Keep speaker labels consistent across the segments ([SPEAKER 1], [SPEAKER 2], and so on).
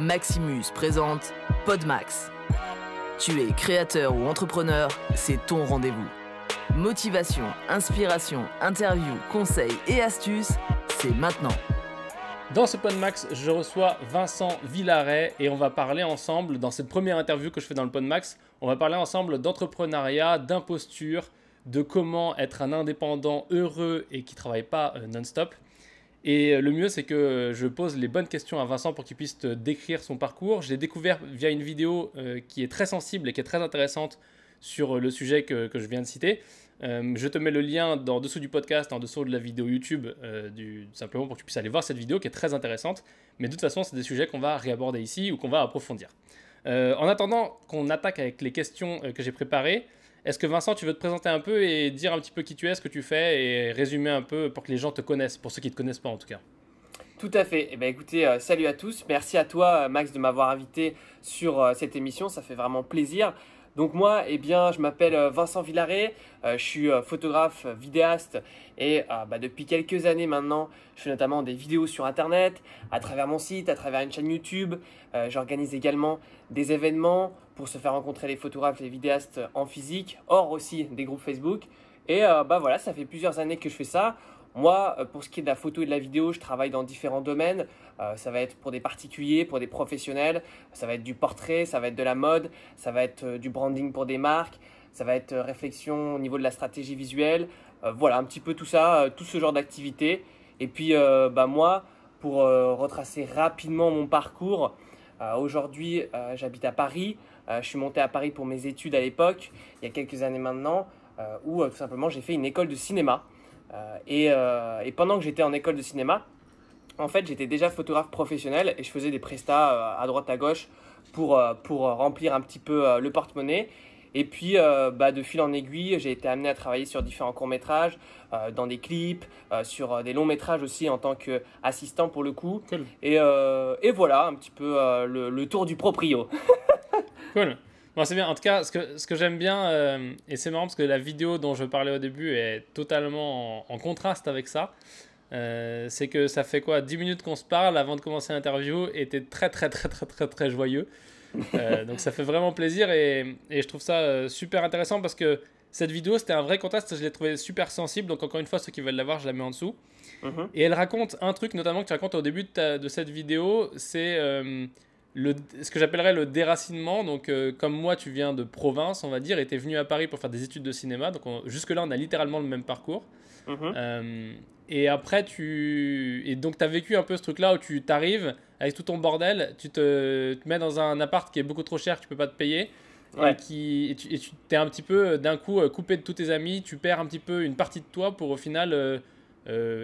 [SPEAKER 1] Maximus présente Podmax. Tu es créateur ou entrepreneur, c'est ton rendez-vous. Motivation, inspiration, interview, conseils et astuces, c'est maintenant.
[SPEAKER 2] Dans ce Podmax, je reçois Vincent Villaret et on va parler ensemble, dans cette première interview que je fais dans le Podmax, on va parler ensemble d'entrepreneuriat, d'imposture, de comment être un indépendant heureux et qui travaille pas euh, non-stop. Et euh, le mieux, c'est que je pose les bonnes questions à Vincent pour qu'il puisse te décrire son parcours. Je l'ai découvert via une vidéo euh, qui est très sensible et qui est très intéressante sur le sujet que, je viens de citer. je te mets le lien en dessous du podcast, en dessous de la vidéo YouTube, simplement pour que tu puisses aller voir cette vidéo qui est très intéressante. Mais de toute façon, c'est des sujets qu'on va réaborder ici ou qu'on va approfondir. en attendant qu'on attaque avec les questions que j'ai préparées, est-ce que Vincent, tu veux te présenter un peu et dire un petit peu qui tu es, ce que tu fais et résumer un peu pour que les gens te connaissent, pour ceux qui ne te connaissent pas en tout cas?
[SPEAKER 3] Tout à fait. Eh ben, écoutez, euh, salut à tous. Merci à toi, Max, de m'avoir invité sur euh, cette émission. Ça fait vraiment plaisir. Donc moi, eh bien, je m'appelle euh, Vincent Villaret, euh, je suis euh, photographe, vidéaste et bah, depuis quelques années maintenant, je fais notamment des vidéos sur Internet, à travers mon site, à travers une chaîne YouTube. J'organise également des événements pour se faire rencontrer les photographes, les vidéastes en physique, hors aussi des groupes Facebook. Et bah voilà, ça fait plusieurs années que je fais ça. Moi, euh, pour ce qui est de la photo et de la vidéo, je travaille dans différents domaines. Euh, ça va être pour des particuliers, pour des professionnels, ça va être du portrait, ça va être de la mode, ça va être euh, du branding pour des marques, ça va être réflexion au niveau de la stratégie visuelle. voilà, un petit peu tout ça, tout ce genre d'activité. Et puis, bah, moi, pour retracer rapidement mon parcours, aujourd'hui, j'habite à Paris. Je suis monté à Paris pour mes études à l'époque, il y a quelques années maintenant, où tout simplement j'ai fait une école de cinéma. Euh, euh, et, pendant que j'étais en école de cinéma, en fait, j'étais déjà photographe professionnel et je faisais des prestats euh, à droite à gauche pour, pour remplir un petit peu le porte-monnaie. Et puis, bah, de fil en aiguille, j'ai été amené à travailler sur différents courts-métrages, dans des clips, sur des longs-métrages aussi en tant qu'assistant pour le coup. Et, et, voilà, un petit peu le, le, tour du proprio.
[SPEAKER 2] cool c'est bien. En tout cas, ce que, ce que j'aime bien, euh, et c'est marrant parce que la vidéo dont je parlais au début est totalement en, contraste avec ça. Euh, c'est que ça fait quoi? 10 minutes qu'on se parle avant de commencer l'interview et t'es très très très très très très joyeux. Euh, donc ça fait vraiment plaisir et, et je trouve ça super intéressant parce que cette vidéo c'était un vrai contraste, je l'ai trouvé super sensible. Donc encore une fois, ceux qui veulent la voir, je la mets en dessous. Mhm. Et elle raconte un truc notamment que tu racontes au début de, de cette vidéo, c'est le, ce que j'appellerais le déracinement. Donc, euh, comme moi, tu viens de province, on va dire, et tu es venu à Paris pour faire des études de cinéma. Donc, jusque-là, on a littéralement le même parcours. Mhm. Euh, et après, tu. Et donc, tu as vécu un peu ce truc-là où tu t'arrives avec tout ton bordel, tu te, te, mets dans un appart qui est beaucoup trop cher, que tu peux pas te payer. Et, qui, et tu, es un petit peu, d'un coup, euh, coupé de tous tes amis, tu perds un petit peu une partie de toi pour au final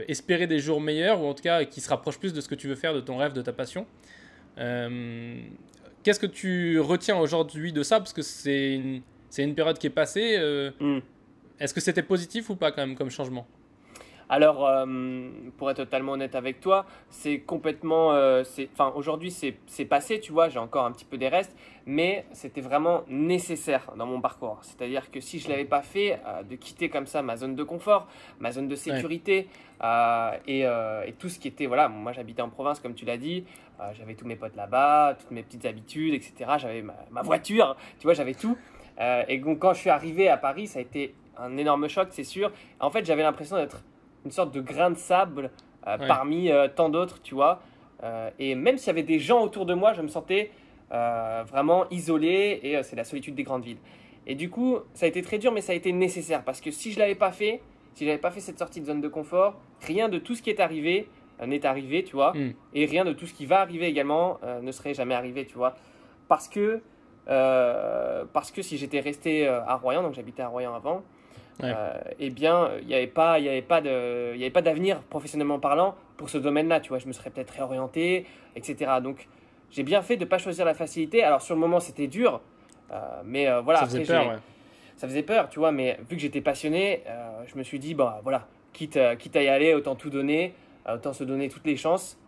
[SPEAKER 2] espérer des jours meilleurs, ou en tout cas qui se rapprochent plus de ce que tu veux faire, de ton rêve, de ta passion. Euh, qu'est-ce que tu retiens aujourd'hui de ça? Parce que c'est une, une, période qui est passée. Euh, hmm. Est-ce que c'était positif ou pas quand même comme changement?
[SPEAKER 3] Alors, euh, pour être totalement honnête avec toi, c'est complètement. Euh, enfin, aujourd'hui, c'est passé, tu vois, j'ai encore un petit peu des restes, mais c'était vraiment nécessaire dans mon parcours. C'est-à-dire que si je ne l'avais pas fait, euh, de quitter comme ça ma zone de confort, ma zone de sécurité, et, et, tout ce qui était. Voilà, moi j'habitais en province, comme tu l'as dit, j'avais tous mes potes là-bas, toutes mes petites habitudes, etc. J'avais ma, ma, voiture, tu vois, j'avais tout. et donc, quand je suis arrivé à Paris, ça a été un énorme choc, c'est sûr. En fait, j'avais l'impression d'être une sorte de grain de sable euh, parmi euh, tant d'autres, tu vois. Euh, et même s'il y avait des gens autour de moi, je me sentais vraiment isolé et c'est la solitude des grandes villes. Et du coup, ça a été très dur, mais ça a été nécessaire parce que si je l'avais pas fait, si j'avais pas fait cette sortie de zone de confort, rien de tout ce qui est arrivé n'est arrivé, tu vois, hmm. et rien de tout ce qui va arriver également ne serait jamais arrivé, tu vois, parce que parce que si j'étais resté à Royan, donc j'habitais à Royan avant, euh, eh bien, il n'y avait pas, il avait pas de, il y avait pas d'avenir professionnellement parlant pour ce domaine-là. Tu vois, je me serais peut-être réorienté, etc. Donc, j'ai bien fait de ne pas choisir la facilité. Alors, sur le moment, c'était dur, euh, mais euh, voilà.
[SPEAKER 2] Ça faisait peur, ouais.
[SPEAKER 3] Ça faisait peur, tu vois. Mais vu que j'étais passionné, je me suis dit, bah voilà, quitte, quitte à y aller, autant tout donner, autant se donner toutes les chances.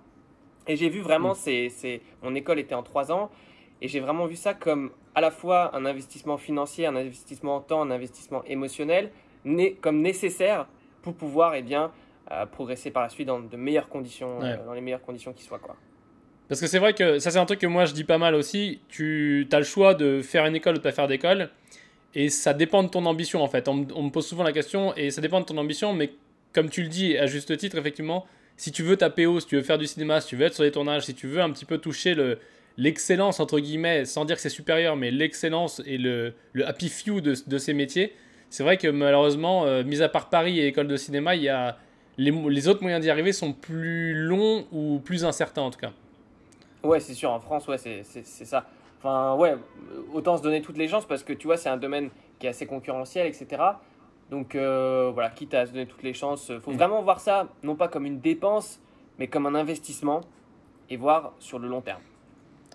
[SPEAKER 3] Et j'ai vu vraiment, mm. c'est, mon école était en trois ans, et j'ai vraiment vu ça comme à la fois un investissement financier, un investissement en temps, un investissement émotionnel, comme nécessaire pour pouvoir eh bien, euh, progresser par la suite dans de meilleures conditions, euh, dans les meilleures conditions qui soient. Quoi.
[SPEAKER 2] Parce que c'est vrai que ça, c'est un truc que moi je dis pas mal aussi. Tu as le choix de faire une école ou de pas faire d'école. Et ça dépend de ton ambition en fait. On, on, me pose souvent la question et ça dépend de ton ambition, mais comme tu le dis à juste titre, effectivement, si tu veux taper haut, si tu veux faire du cinéma, si tu veux être sur les tournages, si tu veux un petit peu toucher le, l'excellence, entre guillemets, sans dire que c'est supérieur, mais l'excellence et le, le happy few de, de ces métiers, c'est vrai que malheureusement, euh, mis à part Paris et école de cinéma, il y a, les, les autres moyens d'y arriver sont plus longs ou plus incertains en tout cas.
[SPEAKER 3] Ouais, c'est sûr, en France, ouais, c'est ça. Enfin, ouais, autant se donner toutes les chances parce que tu vois, c'est un domaine qui est assez concurrentiel, etc. Donc euh, voilà, quitte à se donner toutes les chances, faut mm. vraiment voir ça, non pas comme une dépense, mais comme un investissement et voir sur le long terme.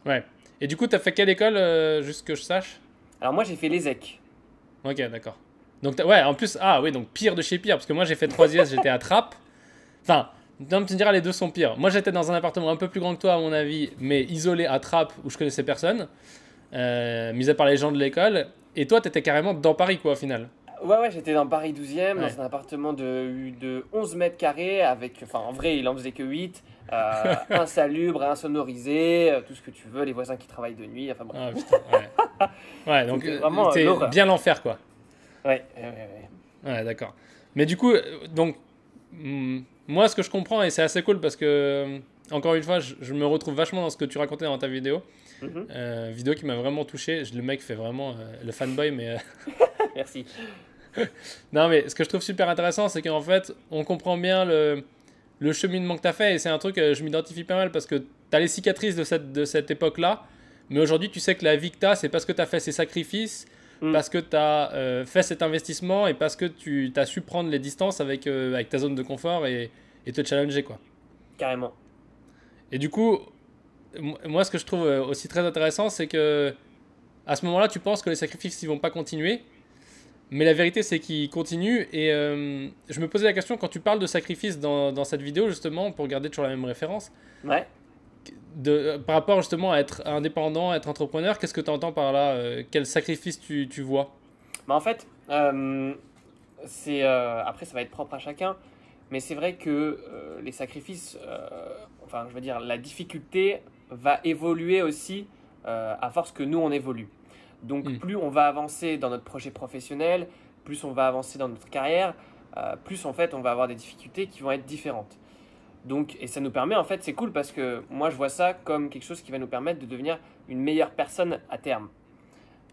[SPEAKER 2] Ouais. Et du coup, tu as fait quelle école, euh, juste que je sache?
[SPEAKER 3] Alors moi, j'ai fait l'ESEC.
[SPEAKER 2] Ok, d'accord. Donc, ouais, en plus, ah oui, donc pire de chez pire, parce que moi, j'ai fait 3 IS, j'étais à Trappes. Enfin, tu me diras, les deux sont pires. Moi, j'étais dans un appartement un peu plus grand que toi, à mon avis, mais isolé à Trappes, où je connaissais personne, euh, mis à part les gens de l'école. Et toi, tu étais carrément dans Paris, quoi, au final.
[SPEAKER 3] Ouais, ouais, j'étais dans Paris 12e, dans un appartement de, de 11 mètres carrés, avec, enfin, en vrai, il en faisait que 8, euh, insalubre, insonorisé, euh, tout ce que tu veux, les voisins qui travaillent de nuit, enfin
[SPEAKER 2] bref. Ah, ouais. ouais. donc, c'est euh, bien l'enfer, quoi.
[SPEAKER 3] Ouais, ouais, ouais.
[SPEAKER 2] Ouais, d'accord. Mais du coup, donc, hmm, moi, ce que je comprends, et c'est assez cool parce que, encore une fois, je, me retrouve vachement dans ce que tu racontais dans ta vidéo. Mm-hmm. vidéo qui m'a vraiment touché. Le mec fait vraiment le fanboy, mais.
[SPEAKER 3] Merci.
[SPEAKER 2] non, mais ce que je trouve super intéressant, c'est qu'en fait, on comprend bien le, le cheminement que tu as fait. Et c'est un truc, euh, je m'identifie pas mal parce que tu as les cicatrices de cette, de cette époque-là. Mais aujourd'hui, tu sais que la vie que tu as, c'est parce que tu as fait ces sacrifices, mm. parce que tu as euh, fait cet investissement et parce que tu as su prendre les distances avec, euh, avec ta zone de confort et, et, te challenger. quoi.
[SPEAKER 3] Carrément.
[SPEAKER 2] Et du coup, moi, ce que je trouve aussi très intéressant, c'est que à ce moment-là, tu penses que les sacrifices, ils vont pas continuer. Mais la vérité, c'est qu'il continue. Et euh, je me posais la question, quand tu parles de sacrifice dans, dans, cette vidéo, justement, pour garder toujours la même référence,
[SPEAKER 3] ouais.
[SPEAKER 2] de, par rapport justement à être indépendant, être entrepreneur, qu'est-ce que tu entends par là euh, Quel sacrifice tu, tu vois?
[SPEAKER 3] Bah En fait, euh, c'est après, ça va être propre à chacun. Mais c'est vrai que les sacrifices, enfin, je veux dire, la difficulté va évoluer aussi à force que nous, on évolue. Donc hmm. plus on va avancer dans notre projet professionnel, plus on va avancer dans notre carrière, euh, plus en fait on va avoir des difficultés qui vont être différentes. Donc, et ça nous permet, en fait, c'est cool parce que moi je vois ça comme quelque chose qui va nous permettre de devenir une meilleure personne à terme.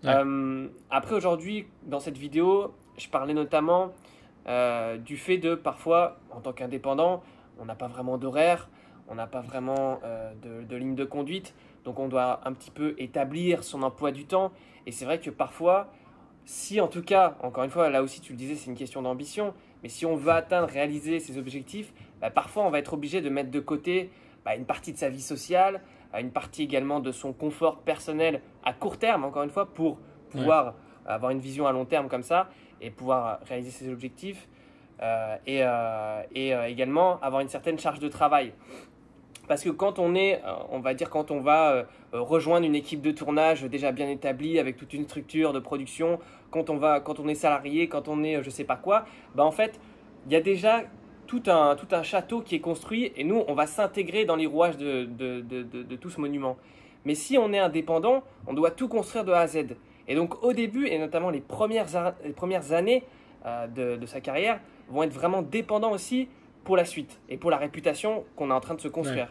[SPEAKER 3] Euh, après, aujourd'hui, dans cette vidéo, je parlais notamment euh, du fait de parfois, en tant qu'indépendant, on n'a pas vraiment d'horaire, on n'a pas vraiment de, de, ligne de conduite, donc on doit un petit peu établir son emploi du temps et c'est vrai que parfois, si en tout cas, encore une fois, là aussi tu le disais, c'est une question d'ambition, mais si on veut atteindre, réaliser ses objectifs, bah, parfois on va être obligé de mettre de côté bah, une partie de sa vie sociale, euh, une partie également de son confort personnel à court terme, encore une fois, pour pouvoir avoir une vision à long terme comme ça et pouvoir réaliser ses objectifs. Euh, et, euh, et également avoir une certaine charge de travail. Parce que quand on est, euh, on va dire, quand on va euh, rejoindre une équipe de tournage déjà bien établie, avec toute une structure de production, quand on, va, quand on est salarié, quand on est je sais pas quoi, bah en fait, il y a déjà tout un, tout un château qui est construit et nous, on va s'intégrer dans les rouages de, de, de, de, tout ce monument. Mais si on est indépendant, on doit tout construire de A à Z. Et donc au début, et notamment les premières, les premières années euh, de, sa carrière, vont être vraiment dépendants aussi pour la suite et pour la réputation qu'on est en train de se construire.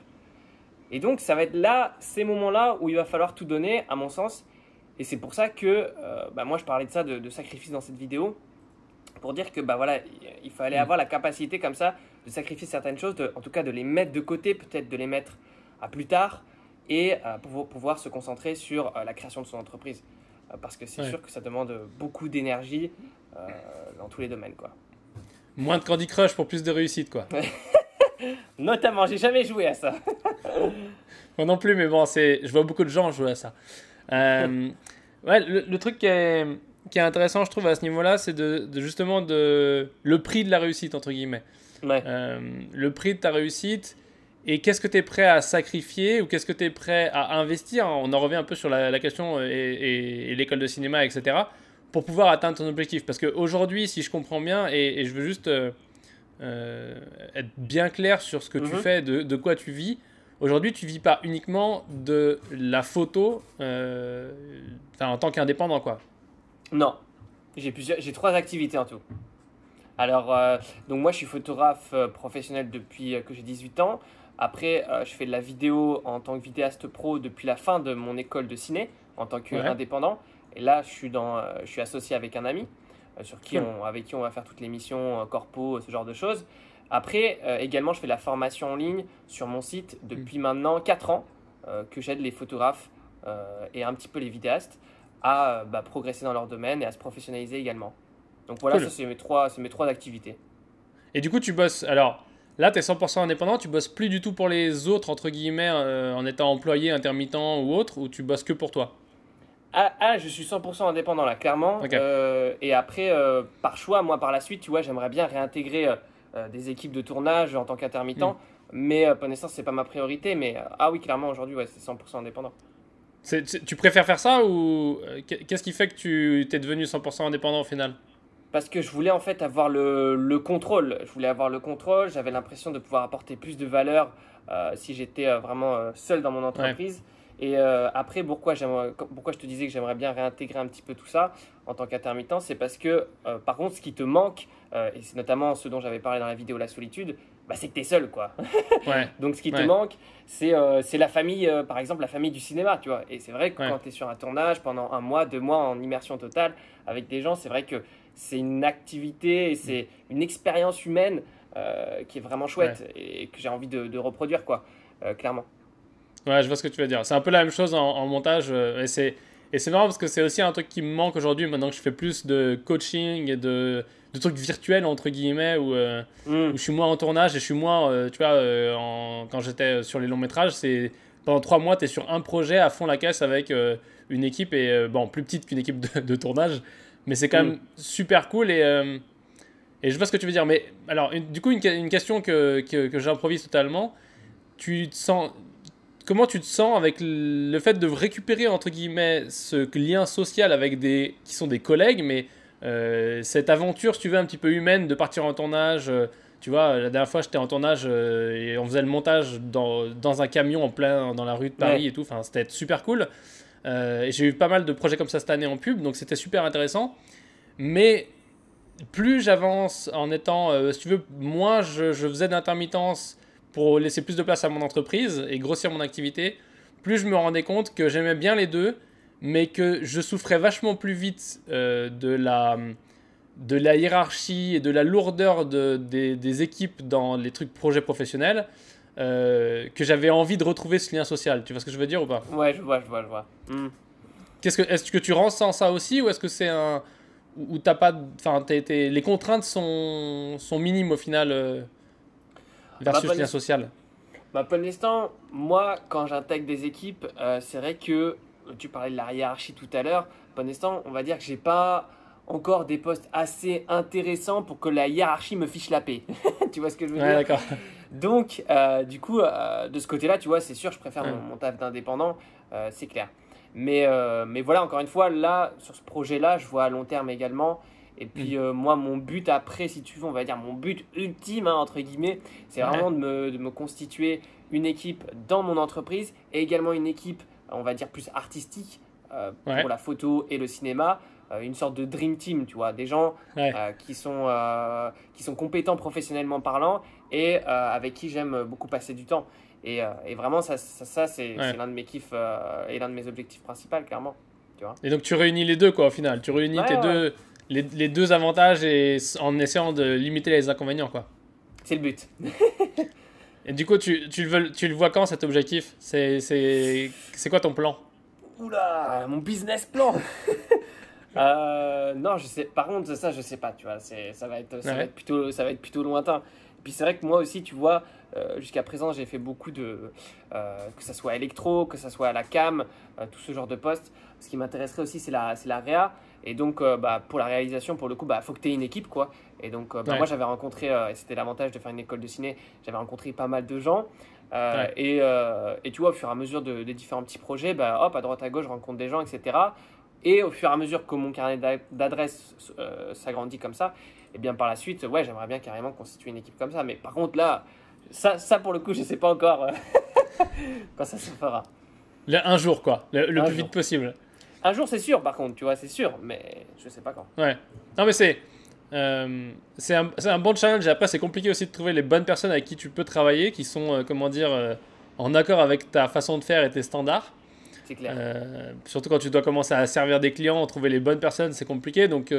[SPEAKER 3] Et donc, ça va être là, ces moments-là, où il va falloir tout donner, à mon sens. Et c'est pour ça que, euh, bah, moi, je parlais de ça, de, sacrifice dans cette vidéo, pour dire que, bah voilà, il fallait mm. avoir la capacité comme ça de sacrifier certaines choses, en tout cas de les mettre de côté, peut-être de les mettre à plus tard, et euh, pour pouvoir se concentrer sur euh, la création de son entreprise. parce que c'est sûr que ça demande beaucoup d'énergie dans tous les domaines, quoi.
[SPEAKER 2] Moins de Candy Crush pour plus de réussite, quoi.
[SPEAKER 3] Notamment, j'ai jamais joué à ça.
[SPEAKER 2] Moi non plus, mais bon, c'est, je vois beaucoup de gens jouer à ça. Euh, ouais, le, truc qui est, qui est, intéressant, je trouve, à ce niveau-là, c'est de, justement de, le prix de la réussite, entre guillemets. Euh, le prix de ta réussite et qu'est-ce que tu es prêt à sacrifier ou qu'est-ce que tu es prêt à investir. On en revient un peu sur la, question et, l'école de cinéma, etc. pour pouvoir atteindre ton objectif. Parce qu'aujourd'hui, si je comprends bien, et, je veux juste. Euh, euh, être bien clair sur ce que tu mhm. fais, de, de, quoi tu vis. aujourd'hui, tu vis pas uniquement de la photo euh, en tant qu'indépendant, quoi.
[SPEAKER 3] Non, j'ai plusieurs, j'ai trois activités en tout. Alors, euh, donc moi, je suis photographe euh, professionnel depuis que j'ai 18 ans. Après, je fais de la vidéo en tant que vidéaste pro depuis la fin de mon école de ciné, en tant qu'indépendant. Et là, je suis, dans, je suis associé avec un ami sur qui on, avec qui on va faire toutes les missions corpo, ce genre de choses. Après, euh, également, je fais la formation en ligne sur mon site depuis mm. maintenant 4 ans euh, que j'aide les photographes euh, et un petit peu les vidéastes à bah, progresser dans leur domaine et à se professionnaliser également. Donc voilà, ça c'est mes, trois, mes trois activités.
[SPEAKER 2] Et du coup, tu bosses. Alors là, tu es 100% indépendant, tu bosses plus du tout pour les autres, entre guillemets, en étant employé, intermittent ou autre, ou tu bosses que pour toi?
[SPEAKER 3] Ah, ah, je suis 100% indépendant là, clairement. et après, par choix, moi par la suite, tu vois, j'aimerais bien réintégrer euh, des équipes de tournage en tant qu'intermittent. Mm. Mais euh, pour l'instant, c'est pas ma priorité. Mais euh, ah oui, clairement, aujourd'hui, ouais, c'est 100% indépendant.
[SPEAKER 2] tu préfères faire ça ou qu'est-ce qui fait que tu es devenu 100% indépendant au final?
[SPEAKER 3] Parce que je voulais en fait avoir le, le contrôle. Je voulais avoir le contrôle. J'avais l'impression de pouvoir apporter plus de valeur si j'étais vraiment seul dans mon entreprise. Et après, pourquoi, pourquoi je te disais que j'aimerais bien réintégrer un petit peu tout ça en tant qu'intermittent, c'est parce que, par contre, ce qui te manque, euh, et c'est notamment ce dont j'avais parlé dans la vidéo La solitude, bah, c'est que tu es seul. Quoi. Donc ce qui te manque, c'est euh, la famille, euh, par exemple, la famille du cinéma. Tu vois. Et c'est vrai que quand tu es sur un tournage pendant un mois, deux mois en immersion totale avec des gens, c'est vrai que c'est une activité, c'est une expérience humaine qui est vraiment chouette et que j'ai envie de, reproduire, quoi, clairement.
[SPEAKER 2] Ouais, je vois ce que tu veux dire. C'est un peu la même chose en, en montage. et c'est et c'est marrant parce que c'est aussi un truc qui me manque aujourd'hui, maintenant que je fais plus de coaching et de, de trucs virtuels, entre guillemets, où, euh, mm. où, je suis moins en tournage et je suis moins, euh, tu vois, euh, en, quand j'étais sur les longs métrages, c'est pendant trois mois, tu es sur un projet à fond la caisse avec une équipe, et bon, plus petite qu'une équipe de, tournage, mais c'est quand mm. même super cool et, et je vois ce que tu veux dire. Mais alors, du coup, une, une question que, que, que j'improvise totalement, tu te sens comment tu te sens avec le fait de récupérer entre guillemets ce lien social avec des qui sont des collègues, mais euh, cette aventure, si tu veux, un petit peu humaine de partir en tournage. Euh, tu vois, la dernière fois, j'étais en tournage euh, et on faisait le montage dans, dans, un camion en plein dans la rue de Paris et tout. Enfin, c'était super cool. et j'ai eu pas mal de projets comme ça cette année en pub, donc c'était super intéressant. Mais plus j'avance en étant, si tu veux, moins je, je faisais d'intermittence pour laisser plus de place à mon entreprise et grossir mon activité, plus je me rendais compte que j'aimais bien les deux, mais que je souffrais vachement plus vite euh, de, la, de la hiérarchie et de la lourdeur de, des, équipes dans les trucs projets professionnels, euh, que j'avais envie de retrouver ce lien social. Tu vois ce que je veux dire ou pas?
[SPEAKER 3] Ouais, je vois, je vois, je vois. Hmm.
[SPEAKER 2] Qu'est-ce que, est-ce que tu ressens ça aussi ou est-ce que c'est un... Ou t'as pas... Enfin, les contraintes sont, sont minimes au final euh, versus lien social
[SPEAKER 3] bah, Pour l'instant, moi, quand j'intègre des équipes, euh, c'est vrai que tu parlais de la hiérarchie tout à l'heure. Pour l'instant, on va dire que j'ai pas encore des postes assez intéressants pour que la hiérarchie me fiche la paix. tu vois ce que je veux
[SPEAKER 2] ouais, dire?
[SPEAKER 3] Donc, euh, du coup, euh, de ce côté-là, tu vois, c'est sûr, je préfère mon, taf d'indépendant, c'est clair. Mais, mais voilà, encore une fois, là, sur ce projet-là, je vois à long terme également. Et puis mm. moi, mon but après, si tu veux, on va dire mon but ultime, hein, entre guillemets, c'est vraiment de me, de me, constituer une équipe dans mon entreprise et également une équipe, on va dire, plus artistique euh, pour la photo et le cinéma. Euh, une sorte de dream team, tu vois, des gens euh, qui, sont, qui sont compétents professionnellement parlant et avec qui j'aime beaucoup passer du temps. Et, et vraiment, ça, ça, c'est l'un de mes kiffs et l'un de mes objectifs principaux, clairement. Tu vois.
[SPEAKER 2] Et donc tu réunis les deux, quoi, au final. Tu réunis tes deux les, les, deux avantages et en essayant de limiter les inconvénients, quoi.
[SPEAKER 3] C'est le but.
[SPEAKER 2] et du coup, tu, tu, le veux, tu le vois quand cet objectif? C'est quoi ton plan?
[SPEAKER 3] Oula, mon business plan euh, Non, je sais. Par contre, ça, je sais pas. Tu vois, ça va être, ça va être plutôt, ça va être plutôt lointain. Et puis c'est vrai que moi aussi, tu vois, euh, jusqu'à présent, j'ai fait beaucoup de, euh, que ça soit électro, que ça soit à la cam, tout ce genre de postes. Ce qui m'intéresserait aussi, c'est la, la réa. Et donc, euh, bah, pour la réalisation, pour le coup, il bah, faut que tu aies une équipe. quoi. Et donc, euh, bah, moi, j'avais rencontré, euh, et c'était l'avantage de faire une école de ciné, j'avais rencontré pas mal de gens. et, et, tu vois, au fur et à mesure de, des différents petits projets, bah, hop, à droite, à gauche, je rencontre des gens, etc. Et au fur et à mesure que mon carnet d'adresses s'agrandit comme ça, et bien par la suite, ouais, j'aimerais bien carrément constituer une équipe comme ça. Mais par contre, là, Ça, ça, pour le coup, je sais pas encore quand ça se fera.
[SPEAKER 2] un jour, quoi, le, plus vite possible.
[SPEAKER 3] Un jour, c'est sûr, par contre, tu vois, c'est sûr, mais je sais pas quand.
[SPEAKER 2] Ouais. Non, mais c'est. Euh, c'est un, un, bon challenge. Et après, c'est compliqué aussi de trouver les bonnes personnes avec qui tu peux travailler, qui sont, euh, comment dire, euh, en accord avec ta façon de faire et tes standards.
[SPEAKER 3] C'est clair.
[SPEAKER 2] surtout quand tu dois commencer à servir des clients, trouver les bonnes personnes, c'est compliqué. Donc,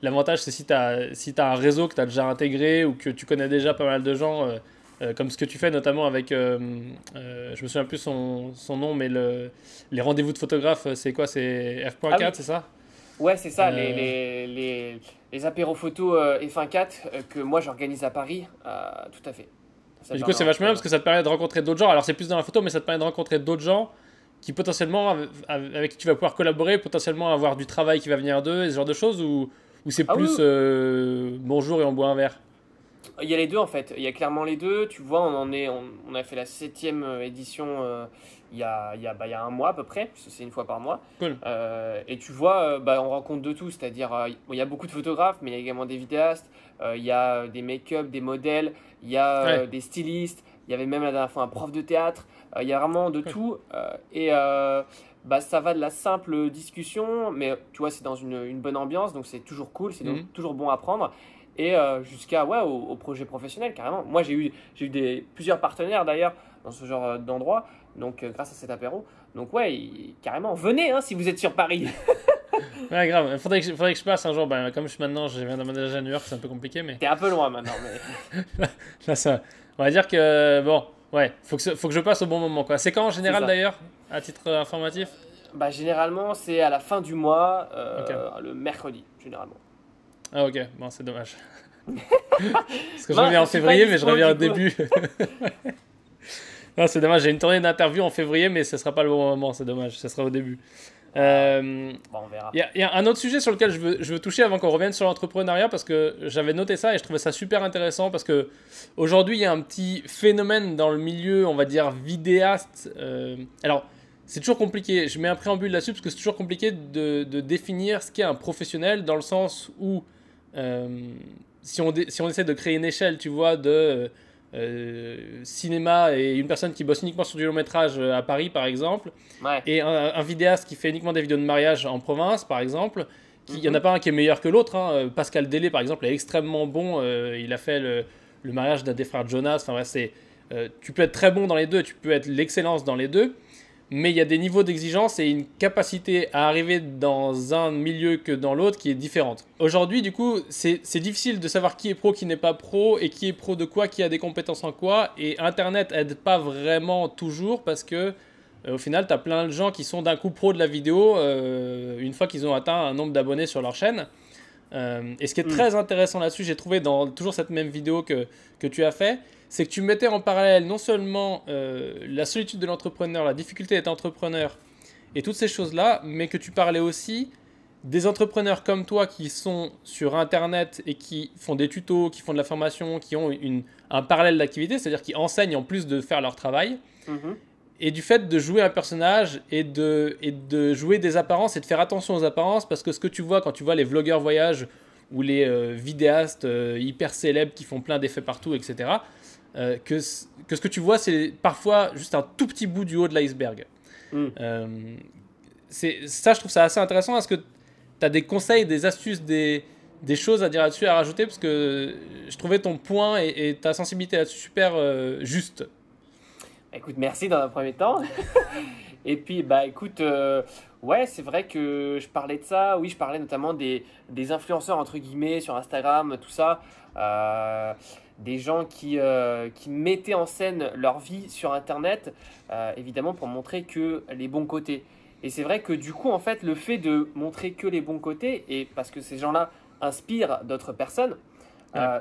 [SPEAKER 2] l'avantage, c'est si tu as, si as un réseau que tu as déjà intégré ou que tu connais déjà pas mal de gens euh, comme ce que tu fais notamment avec, euh, euh, je me souviens plus son, son nom, mais le, les rendez-vous de photographes, c'est quoi? C'est F.4, ah c'est ça?
[SPEAKER 3] Ouais, c'est ça, les, les, les, les, apéros photos F1.4 que moi j'organise à Paris, tout à fait.
[SPEAKER 2] du coup, c'est vachement bien parce que ça te permet de rencontrer d'autres gens. Alors, c'est plus dans la photo, mais ça te permet de rencontrer d'autres gens qui potentiellement, avec qui tu vas pouvoir collaborer, potentiellement avoir du travail qui va venir d'eux et ce genre de choses, ou, ou c'est ah plus bonjour et on boit un verre?
[SPEAKER 3] Il y a les deux en fait, il y a clairement les deux. Tu vois, on en est, on, a fait la septième euh, édition euh, il, y a, il, y a, bah, il y a un mois à peu près, c'est une fois par mois. Euh, et tu vois, bah, on rencontre de tout, c'est-à-dire il y a beaucoup de photographes, mais il y a également des vidéastes, il y a des make-up, des modèles, il y a des stylistes, il y avait même la dernière fois un prof de théâtre, il y a vraiment de tout. et bah, ça va de la simple discussion, mais tu vois, c'est dans une, une, bonne ambiance, donc c'est toujours cool, c'est mhm. toujours bon à prendre et euh, jusqu'à ouais, au, projet professionnel carrément. Moi j'ai eu, j'ai eu des, plusieurs partenaires d'ailleurs dans ce genre euh, d'endroit, donc euh, grâce à cet apéro. Donc ouais, carrément, venez hein, si vous êtes sur Paris.
[SPEAKER 2] ouais, grave, il faudrait, faudrait, que je passe un jour, ben, comme je suis maintenant, je viens d'emménager à New York, c'est un peu compliqué. mais
[SPEAKER 3] T'es un peu loin maintenant, mais...
[SPEAKER 2] Là, ça, on va dire que, bon, ouais, faut que, faut que je passe au bon moment. quoi. C'est quand en général d'ailleurs, à titre informatif?
[SPEAKER 3] Bah, Généralement, c'est à la fin du mois, le mercredi, généralement.
[SPEAKER 2] Ah ok, bon c'est dommage. Parce que je reviens en février, mais je reviens au début. non, c'est dommage, j'ai une tournée d'interview en février, mais ce sera pas le bon moment, c'est dommage, ce sera au début.
[SPEAKER 3] Ah, euh, bon, on verra.
[SPEAKER 2] Il y, a un autre sujet sur lequel je veux, je veux toucher avant qu'on revienne sur l'entrepreneuriat parce que j'avais noté ça et je trouvais ça super intéressant parce que aujourd'hui il y a un petit phénomène dans le milieu, on va dire vidéaste. Euh, alors, c'est toujours compliqué. Je mets un préambule là-dessus parce que c'est toujours compliqué de, de définir ce qu'est un professionnel dans le sens où si, on si on essaie de créer une échelle, tu vois, de euh, cinéma et une personne qui bosse uniquement sur du long métrage à Paris, par exemple, et un, vidéaste qui fait uniquement des vidéos de mariage en province, par exemple, il n'y en a mhm. pas un qui est meilleur que l'autre. Hein. Pascal Délé, par exemple, est extrêmement bon. Euh, il a fait le, le mariage d'un des frères Jonas. Enfin, c'est, tu peux être très bon dans les deux, tu peux être l'excellence dans les deux mais il y a des niveaux d'exigence et une capacité à arriver dans un milieu que dans l'autre qui est différente. Aujourd'hui, du coup, c'est difficile de savoir qui est pro, qui n'est pas pro, et qui est pro de quoi, qui a des compétences en quoi, et Internet aide pas vraiment toujours parce que euh, au final, tu as plein de gens qui sont d'un coup pro de la vidéo euh, une fois qu'ils ont atteint un nombre d'abonnés sur leur chaîne. Euh, et ce qui est mm. très intéressant là-dessus, j'ai trouvé dans toujours cette même vidéo que, que tu as fait, c'est que tu mettais en parallèle non seulement euh, la solitude de l'entrepreneur, la difficulté d'être entrepreneur et toutes ces choses-là, mais que tu parlais aussi des entrepreneurs comme toi qui sont sur Internet et qui font des tutos, qui font de la formation, qui ont une, un parallèle d'activité, c'est-à-dire qui enseignent en plus de faire leur travail. Mm-hmm. Et du fait de jouer un personnage et de, et de jouer des apparences et de faire attention aux apparences, parce que ce que tu vois quand tu vois les vlogueurs voyage ou les euh, vidéastes euh, hyper célèbres qui font plein d'effets partout, etc., euh, que, que, ce que tu vois, c'est parfois juste un tout petit bout du haut de l'iceberg. Mm. ça, je trouve ça assez intéressant. Est-ce que tu as des conseils, des astuces, des, des choses à dire là-dessus, à rajouter? Parce que je trouvais ton point et, et ta sensibilité là-dessus super juste.
[SPEAKER 3] Écoute, merci dans un premier temps. et puis, bah écoute, Ouais, c'est vrai que je parlais de ça. Oui, je parlais notamment des, des influenceurs, entre guillemets, sur Instagram, tout ça. Euh, des gens qui, euh, qui mettaient en scène leur vie sur Internet, euh, évidemment pour montrer que les bons côtés. Et c'est vrai que du coup, en fait, le fait de montrer que les bons côtés, et parce que ces gens-là inspirent d'autres personnes,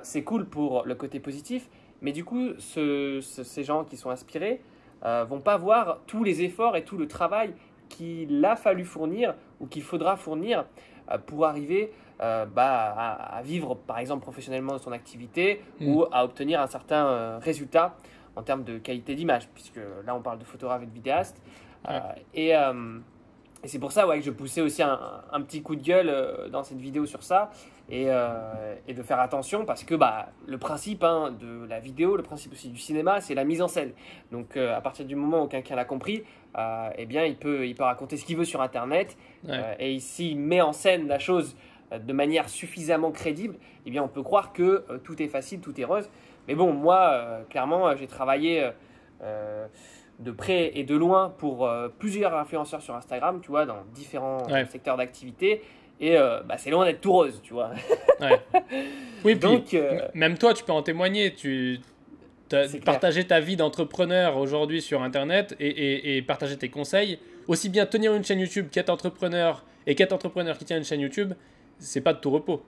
[SPEAKER 3] c'est cool pour le côté positif. Mais du coup, ces gens qui sont inspirés vont pas voir tous les efforts et tout le travail qu'il a fallu fournir ou qu'il faudra fournir euh, pour arriver euh, bah, à, vivre par exemple professionnellement de son activité mm. ou à obtenir un certain euh, résultat en termes de qualité d'image, puisque là on parle de photographe et de vidéaste. et, et c'est pour ça ouais, que je poussais aussi un, un petit coup de gueule euh, dans cette vidéo sur ça et, euh, et de faire attention parce que bah, le principe hein, de la vidéo, le principe aussi du cinéma, c'est la mise en scène. Donc euh, à partir du moment où quelqu'un l'a compris, euh, eh bien il peut, il peut raconter ce qu'il veut sur Internet
[SPEAKER 2] Ouais.
[SPEAKER 3] euh, et s'il met en scène la chose de manière suffisamment crédible, eh bien on peut croire que tout est facile, tout est rose. Mais bon, moi, clairement, j'ai travaillé de près et de loin pour plusieurs influenceurs sur Instagram, tu vois, dans différents
[SPEAKER 2] Ouais.
[SPEAKER 3] secteurs d'activité. Et euh, bah, c'est loin d'être tout rose, tu vois.
[SPEAKER 2] Ouais. Oui, puis
[SPEAKER 3] Donc, euh,
[SPEAKER 2] même toi, tu peux en témoigner. Tu partagé ta vie d'entrepreneur aujourd'hui sur Internet et, et, et partager tes conseils. Aussi bien tenir une chaîne YouTube qu'être entrepreneur et qu'être entrepreneur qui tient une chaîne YouTube, c'est pas de tout repos.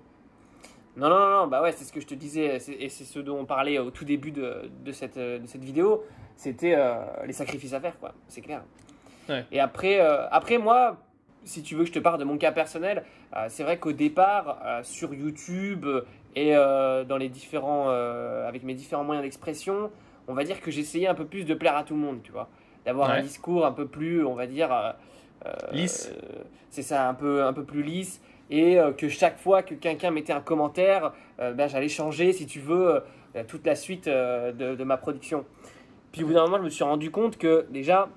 [SPEAKER 3] Non, non, non, bah ouais, c'est ce que je te disais, et c'est ce dont on parlait au tout début de, de cette, euh, de cette vidéo, c'était euh, les sacrifices à faire, quoi, c'est clair.
[SPEAKER 2] Ouais.
[SPEAKER 3] Et après, après, moi, si tu veux que je te parle de mon cas personnel, euh, c'est vrai qu'au départ, euh, sur YouTube euh, et euh, dans les différents, avec mes différents moyens d'expression, on va dire que j'essayais un peu plus de plaire à tout le monde, tu vois, d'avoir
[SPEAKER 2] Ouais.
[SPEAKER 3] un discours un peu plus, on va dire,
[SPEAKER 2] Lisse.
[SPEAKER 3] c'est ça, un peu, un peu plus lisse et que chaque fois que quelqu'un mettait un commentaire, ben, j'allais changer, si tu veux, toute la suite de, de ma production. Puis au bout d'un moment, je me suis rendu compte que déjà,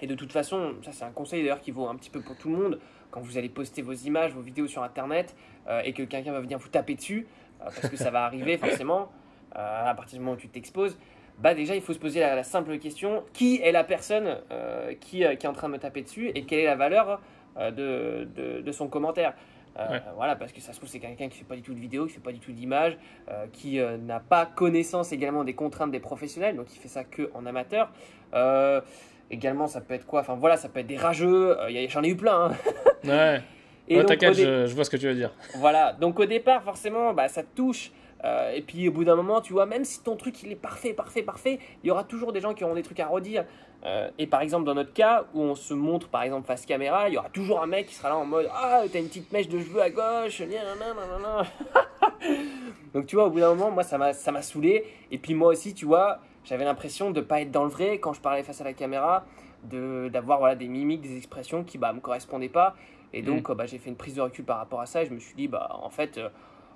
[SPEAKER 3] et de toute façon, ça c'est un conseil d'ailleurs qui vaut un petit peu pour tout le monde, quand vous allez poster vos images, vos vidéos sur Internet, euh, et que quelqu'un va venir vous taper dessus, euh, parce que ça va arriver forcément, euh, à partir du moment où tu t'exposes, bah déjà il faut se poser la, la simple question, qui est la personne qui, qui est en train de me taper dessus, et quelle est la valeur de, de, de son commentaire?
[SPEAKER 2] Ouais.
[SPEAKER 3] Voilà, parce que ça se trouve, c'est quelqu'un qui fait pas du tout de vidéo, qui fait pas du tout d'image, qui n'a pas connaissance également des contraintes des professionnels, donc il fait ça que en amateur. Également, ça peut être quoi? Enfin voilà, ça peut être des rageux. euh, J'en ai eu plein. hein.
[SPEAKER 2] Ouais,
[SPEAKER 3] Et
[SPEAKER 2] Ouais,
[SPEAKER 3] donc, dé-
[SPEAKER 2] je, je vois ce que tu veux dire.
[SPEAKER 3] voilà, donc au départ, forcément, bah, ça te touche. Euh, et puis au bout d'un moment, tu vois, même si ton truc il est parfait, parfait, parfait, il y aura toujours des gens qui auront des trucs à redire. Euh, et par exemple, dans notre cas, où on se montre par exemple face caméra, il y aura toujours un mec qui sera là en mode Ah, t'as une petite mèche de cheveux à gauche. Donc tu vois, au bout d'un moment, moi ça m'a ça m'a saoulé. Et puis moi aussi, tu vois, j'avais l'impression de pas être dans le vrai quand je parlais face à la caméra, de d'avoir voilà, des mimiques, des expressions qui bah, me correspondaient pas. Et donc, euh, bah, j'ai fait une prise de recul par rapport à ça et je me suis dit, bah, en fait, euh,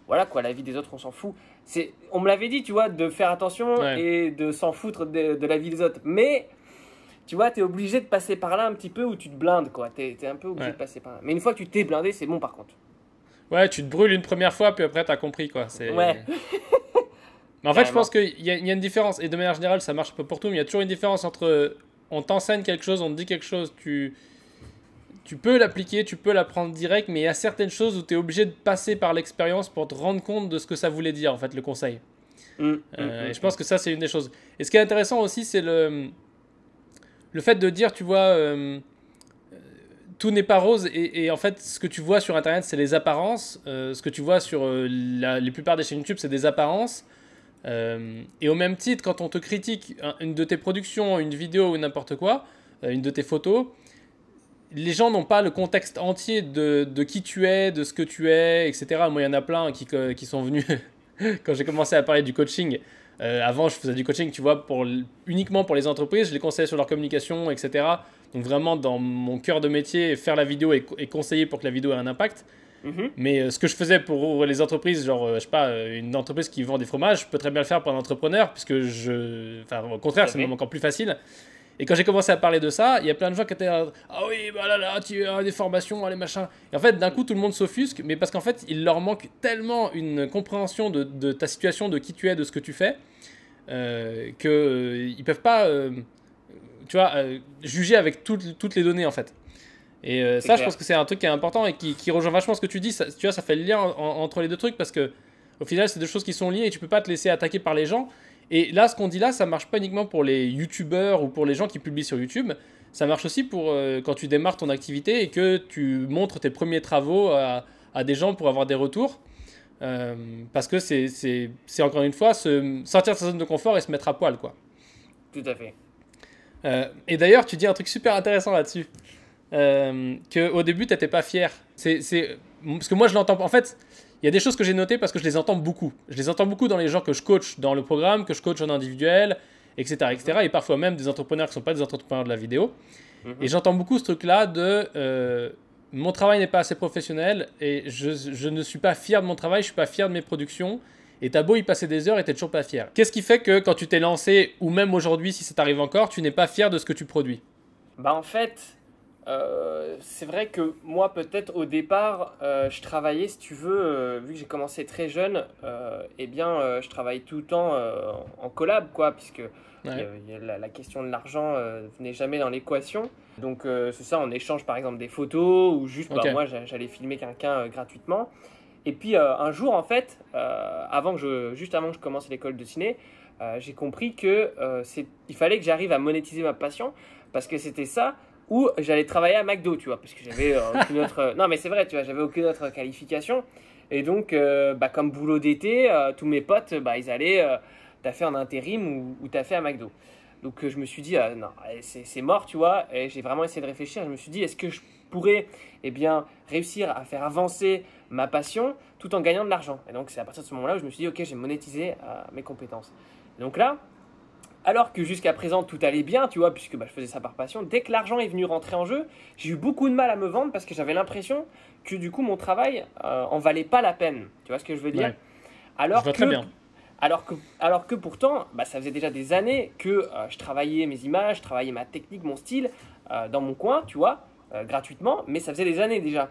[SPEAKER 3] voilà quoi, la vie des autres, on s'en fout. C'est, on me l'avait dit, tu vois, de faire attention
[SPEAKER 2] Ouais.
[SPEAKER 3] et de s'en foutre de, de la vie des autres. Mais, tu vois, t'es obligé de passer par là un petit peu où tu te blindes, quoi. T'es, t'es un peu obligé
[SPEAKER 2] Ouais.
[SPEAKER 3] de passer par là. Mais une fois que tu t'es blindé, c'est bon par contre.
[SPEAKER 2] Ouais, tu te brûles une première fois, puis après, t'as compris, quoi. C'est...
[SPEAKER 3] Ouais.
[SPEAKER 2] Mais en fait, je pense qu'il y, a- y a une différence, et de manière générale, ça marche pas pour tout, mais il y a toujours une différence entre euh, on t'enseigne quelque chose, on te dit quelque chose, tu, tu peux l'appliquer, tu peux l'apprendre direct, mais il y a certaines choses où tu es obligé de passer par l'expérience pour te rendre compte de ce que ça voulait dire, en fait, le conseil.
[SPEAKER 3] Hum, hum,
[SPEAKER 2] Euh,
[SPEAKER 3] hum.
[SPEAKER 2] et je pense que ça, c'est une des choses. Et ce qui est intéressant aussi, c'est le, le fait de dire, tu vois, euh, tout n'est pas rose. Et, et en fait, ce que tu vois sur Internet, c'est les apparences. Euh, ce que tu vois sur la, les plupart des chaînes YouTube, c'est des apparences. Euh, et au même titre, quand on te critique un- une de tes productions, une vidéo ou n'importe quoi, euh, une de tes photos, les gens n'ont pas le contexte entier de, de qui tu es, de ce que tu es, etc. Moi, il y en a plein qui, qui sont venus quand j'ai commencé à parler du coaching. euh, avant, je faisais du coaching, tu vois, pour, uniquement pour les entreprises. Je les conseillais sur leur communication, etc. Donc vraiment, dans mon cœur de métier, faire la vidéo et conseiller pour que la vidéo ait un impact.
[SPEAKER 3] Mhm.
[SPEAKER 2] Mais euh, ce que je faisais pour les entreprises, genre, euh, je sais pas, euh, une entreprise qui vend des fromages, je peux très bien le faire pour un entrepreneur, puisque je. Enfin, au contraire, c'est même encore plus facile. Et quand j'ai commencé à parler de ça, il y a plein de gens qui étaient Ah oui, bah là là, tu as des formations, allez machin. Et en fait, d'un coup, tout le monde s'offusque, mais parce qu'en fait, il leur manque tellement une compréhension de, de ta situation, de qui tu es, de ce que tu fais, euh, qu'ils ne peuvent pas, euh, tu vois, euh, juger avec toutes les données en fait. Et euh, ça, je pense que c'est un truc qui est important et qui, qui rejoint vachement ce que tu dis. Ça, tu vois, ça fait le lien en- en- entre les deux trucs parce que au final, c'est deux choses qui sont liées et tu peux pas te laisser attaquer par les gens. Et là, ce qu'on dit là, ça marche pas uniquement pour les youtubeurs ou pour les gens qui publient sur YouTube. Ça marche aussi pour euh, quand tu démarres ton activité et que tu montres tes premiers travaux à, à des gens pour avoir des retours. Euh, parce que c'est- encore une fois se, sortir de sa zone de confort et se mettre à poil. quoi.
[SPEAKER 3] Tout à fait.
[SPEAKER 2] Et d'ailleurs, tu dis un truc super intéressant là-dessus. Euh, Qu'au début, tu n'étais pas fier. C'est, c'est- Parce que moi, je l'entends. En fait, il y a des choses que j'ai notées parce que je les entends beaucoup. Je les entends beaucoup dans les gens que je coach dans le programme, que je coach en individuel, etc. etc. et parfois même des entrepreneurs qui ne sont pas des entrepreneurs de la vidéo. Mhm. Et j'entends beaucoup ce truc-là de euh, mon travail n'est pas assez professionnel et je, je, ne suis pas fier de mon travail, je suis pas fier de mes productions. Et t'as beau y passer des heures et t'es toujours pas fier. Qu'est-ce qui fait que quand tu t'es lancé, ou même aujourd'hui si ça t'arrive encore, tu n'es pas fier de ce que tu produis?
[SPEAKER 3] Bah en fait, euh, c'est vrai que moi, peut-être au départ, euh, je travaillais, si tu veux, euh, vu que j'ai commencé très jeune, eh bien, je travaille tout le temps en collab, quoi, puisque la, question de l'argent venait jamais dans l'équation. Donc, c'est ça, on échange par exemple des photos, ou juste, bah, moi, j'allais filmer quelqu'un gratuitement. Et puis, un jour, en fait, avant que je, juste avant que je commence l'école de ciné, j'ai compris que il fallait que j'arrive à monétiser ma passion, parce que c'était ça où j'allais travailler à McDo, tu vois, parce que j'avais euh, aucune autre. Non, mais c'est vrai, tu vois, j'avais aucune autre qualification. Et donc, euh, bah, comme boulot d'été, euh, tous mes potes, bah, ils allaient, t'as fait en intérim ou, ou t'as fait à McDo. Donc, je me suis dit, non, c'est mort, tu vois. Et j'ai vraiment essayé de réfléchir. Je me suis dit, est-ce que je pourrais, eh bien, réussir à faire avancer ma passion tout en gagnant de l'argent? Et donc, c'est à partir de ce moment-là où je me suis dit, ok, j'ai monétisé mes compétences. donc là, alors que jusqu'à présent tout allait bien, tu vois, puisque bah, je faisais ça par passion, dès que l'argent est venu rentrer en jeu, j'ai eu beaucoup de mal à me vendre parce que j'avais l'impression que du coup mon travail euh, en valait pas la peine. Tu vois ce que je veux dire?
[SPEAKER 2] Alors, que, très bien.
[SPEAKER 3] alors que Alors que pourtant, bah, ça faisait déjà des années que euh, je travaillais mes images, je travaillais ma technique, mon style euh, dans mon coin, tu vois, gratuitement, mais ça faisait des années déjà.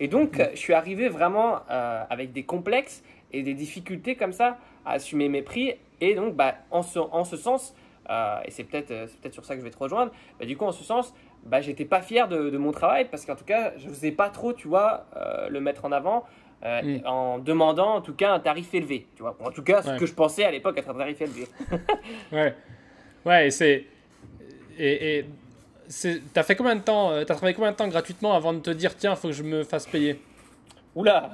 [SPEAKER 3] Et donc, je suis arrivé vraiment avec des complexes et des difficultés comme ça à assumer mes prix et donc, bah, en, ce, en ce sens, euh, et c'est peut-être euh, peut sur ça que je vais te rejoindre, bah, du coup, en ce sens, bah, j'étais pas fier de, mon travail parce qu'en tout cas, je n'osais pas trop, tu vois, euh, le mettre en avant. Mm. en demandant en tout cas un tarif élevé, tu vois. En tout cas, ce que je pensais à l'époque être un tarif élevé.
[SPEAKER 2] ouais, ouais, et c'est et, et t'as fait combien de temps, t'as travaillé combien de temps gratuitement avant de te dire tiens, faut que je me fasse payer?
[SPEAKER 3] Oula,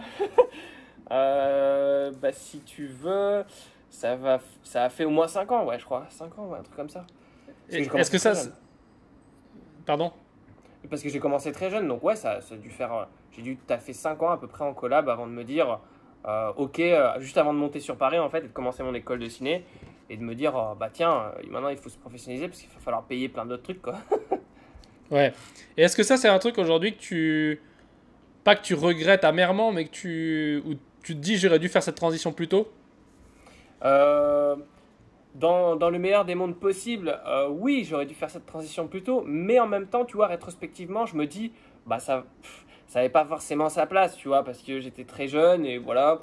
[SPEAKER 3] bah si tu veux, ça, va, ça a fait au moins 5 ans, ouais, je crois. 5 ans, un truc comme ça.
[SPEAKER 2] Est-ce que ça. Pardon?
[SPEAKER 3] Parce que j'ai commencé très jeune, donc ouais, ça, ça a dû faire. Euh, j'ai dû fait 5 ans à peu près en collab avant de me dire, euh, ok, euh, juste avant de monter sur Paris en fait et de commencer mon école de ciné et de me dire, bah tiens, maintenant il faut se professionnaliser parce qu'il va falloir payer plein d'autres trucs quoi.
[SPEAKER 2] ouais. Et est-ce que ça c'est un truc aujourd'hui que tu. Pas que tu regrettes amèrement, mais que tu. Ou tu te dis j'aurais dû faire cette transition plus tôt?
[SPEAKER 3] Euh, dans, dans, le meilleur des mondes possibles, euh, oui, j'aurais dû faire cette transition plus tôt, mais en même temps, tu vois, rétrospectivement, je me dis, bah ça, ça n'avait pas forcément sa place, tu vois, parce que j'étais très jeune et voilà.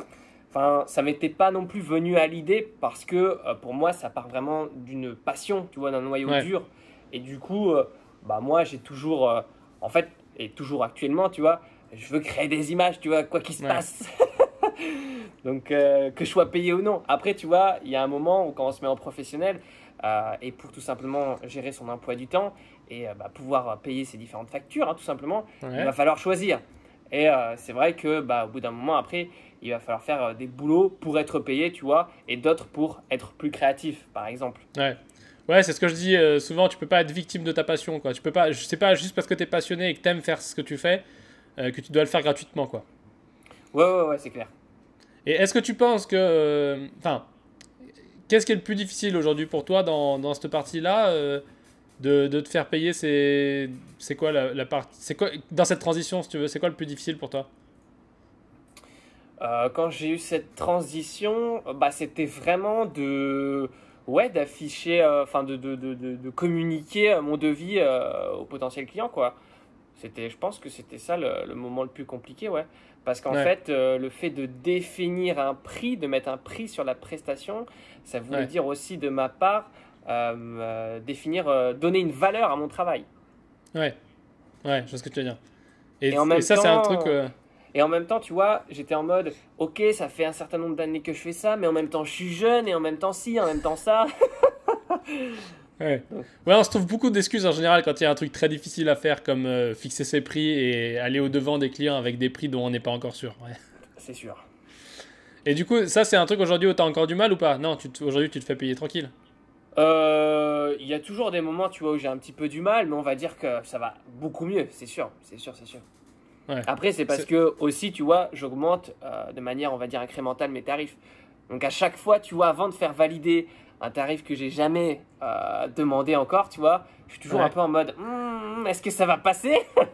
[SPEAKER 3] Enfin, ça m'était pas non plus venu à l'idée parce que euh, pour moi, ça part vraiment d'une passion, tu vois, d'un noyau dur. Et du coup, bah moi, j'ai toujours, en fait, et toujours actuellement, tu vois, je veux créer des images, tu vois, quoi qu'il se passe. Donc, euh, que je sois payé ou non. Après, tu vois, il y a un moment où quand on se met en professionnel, euh, et pour tout simplement gérer son emploi du temps et euh, bah, pouvoir payer ses différentes factures, hein, tout simplement, il va falloir choisir. Et c'est vrai que bah, au bout d'un moment, après, il va falloir faire des boulots pour être payé, tu vois, et d'autres pour être plus créatif, par exemple.
[SPEAKER 2] Ouais. Ouais, c'est ce que je dis souvent, tu peux pas être victime de ta passion, quoi. Tu peux pas, je sais pas, juste parce que tu es passionné et que tu aimes faire ce que tu fais, que tu dois le faire gratuitement, quoi.
[SPEAKER 3] Ouais, ouais, ouais, c'est clair.
[SPEAKER 2] Et est-ce que tu penses que. Euh, enfin, qu'est-ce qui est le plus difficile aujourd'hui pour toi dans, dans cette partie-là euh, de, de, te faire payer C'est quoi la, partie. C'est quoi, dans cette transition, si tu veux, c'est quoi le plus difficile pour toi?
[SPEAKER 3] Euh, Quand j'ai eu cette transition, bah, c'était vraiment de. Ouais, d'afficher, enfin, de, de, de, de, communiquer mon devis au potentiel client, quoi. C'était, je pense que c'était ça le, le, moment le plus compliqué, ouais. Parce qu'en fait, euh, le fait de définir un prix, de mettre un prix sur la prestation, ça voulait dire aussi de ma part euh, euh, définir, donner une valeur à mon travail.
[SPEAKER 2] Ouais, ouais, je vois ce que tu veux dire. Et, en même ça, c'est un truc.
[SPEAKER 3] Et en même temps, tu vois, j'étais en mode, ok, ça fait un certain nombre d'années que je fais ça, mais en même temps, je suis jeune, et en même temps, si, en même temps, ça.
[SPEAKER 2] Ouais. ouais, on se trouve beaucoup d'excuses en général quand il y a un truc très difficile à faire comme euh, fixer ses prix et aller au-devant des clients avec des prix dont on n'est pas encore sûr. Ouais.
[SPEAKER 3] C'est sûr.
[SPEAKER 2] Et du coup, ça c'est un truc aujourd'hui où tu as encore du mal ou pas? Non, aujourd'hui tu te fais payer tranquille.
[SPEAKER 3] Euh, il y a toujours des moments, tu vois, où j'ai un petit peu du mal, mais on va dire que ça va beaucoup mieux, c'est sûr, c'est sûr, c'est sûr. Ouais. Après, c'est parce que aussi, tu vois, j'augmente euh, de manière, on va dire, incrémentale mes tarifs. Donc à chaque fois, tu vois, avant de faire valider un tarif que j'ai jamais euh, demandé encore, tu vois, je suis toujours
[SPEAKER 2] Ouais.
[SPEAKER 3] un peu en mode Hmm, est-ce que ça va passer?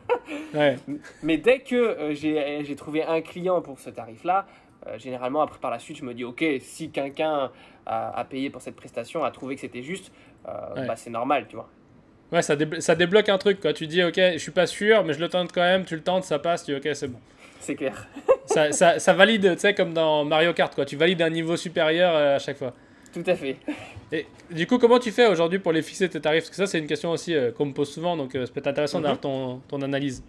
[SPEAKER 2] Ouais.
[SPEAKER 3] Mais dès que euh, j'ai trouvé un client pour ce tarif-là, euh, généralement après par la suite, je me dis ok, si quelqu'un a, a payé pour cette prestation, a trouvé que c'était juste,
[SPEAKER 2] Ouais.
[SPEAKER 3] bah, c'est normal, tu vois.
[SPEAKER 2] Ouais, ça, déblo- ça débloque un truc, quoi. Tu dis, ok, je suis pas sûr, mais je le tente quand même, tu le tentes, ça passe, tu dis, ok, c'est bon.
[SPEAKER 3] C'est clair.
[SPEAKER 2] ça, ça, ça valide, tu sais, comme dans Mario Kart, quoi. Tu valides un niveau supérieur à chaque fois.
[SPEAKER 3] Tout à fait.
[SPEAKER 2] Et du coup, comment tu fais aujourd'hui pour les fixer tes tarifs? Parce que ça, c'est une question aussi euh, qu'on me pose souvent, donc euh, ça peut être intéressant
[SPEAKER 3] Mhm.
[SPEAKER 2] d'avoir ton, ton analyse.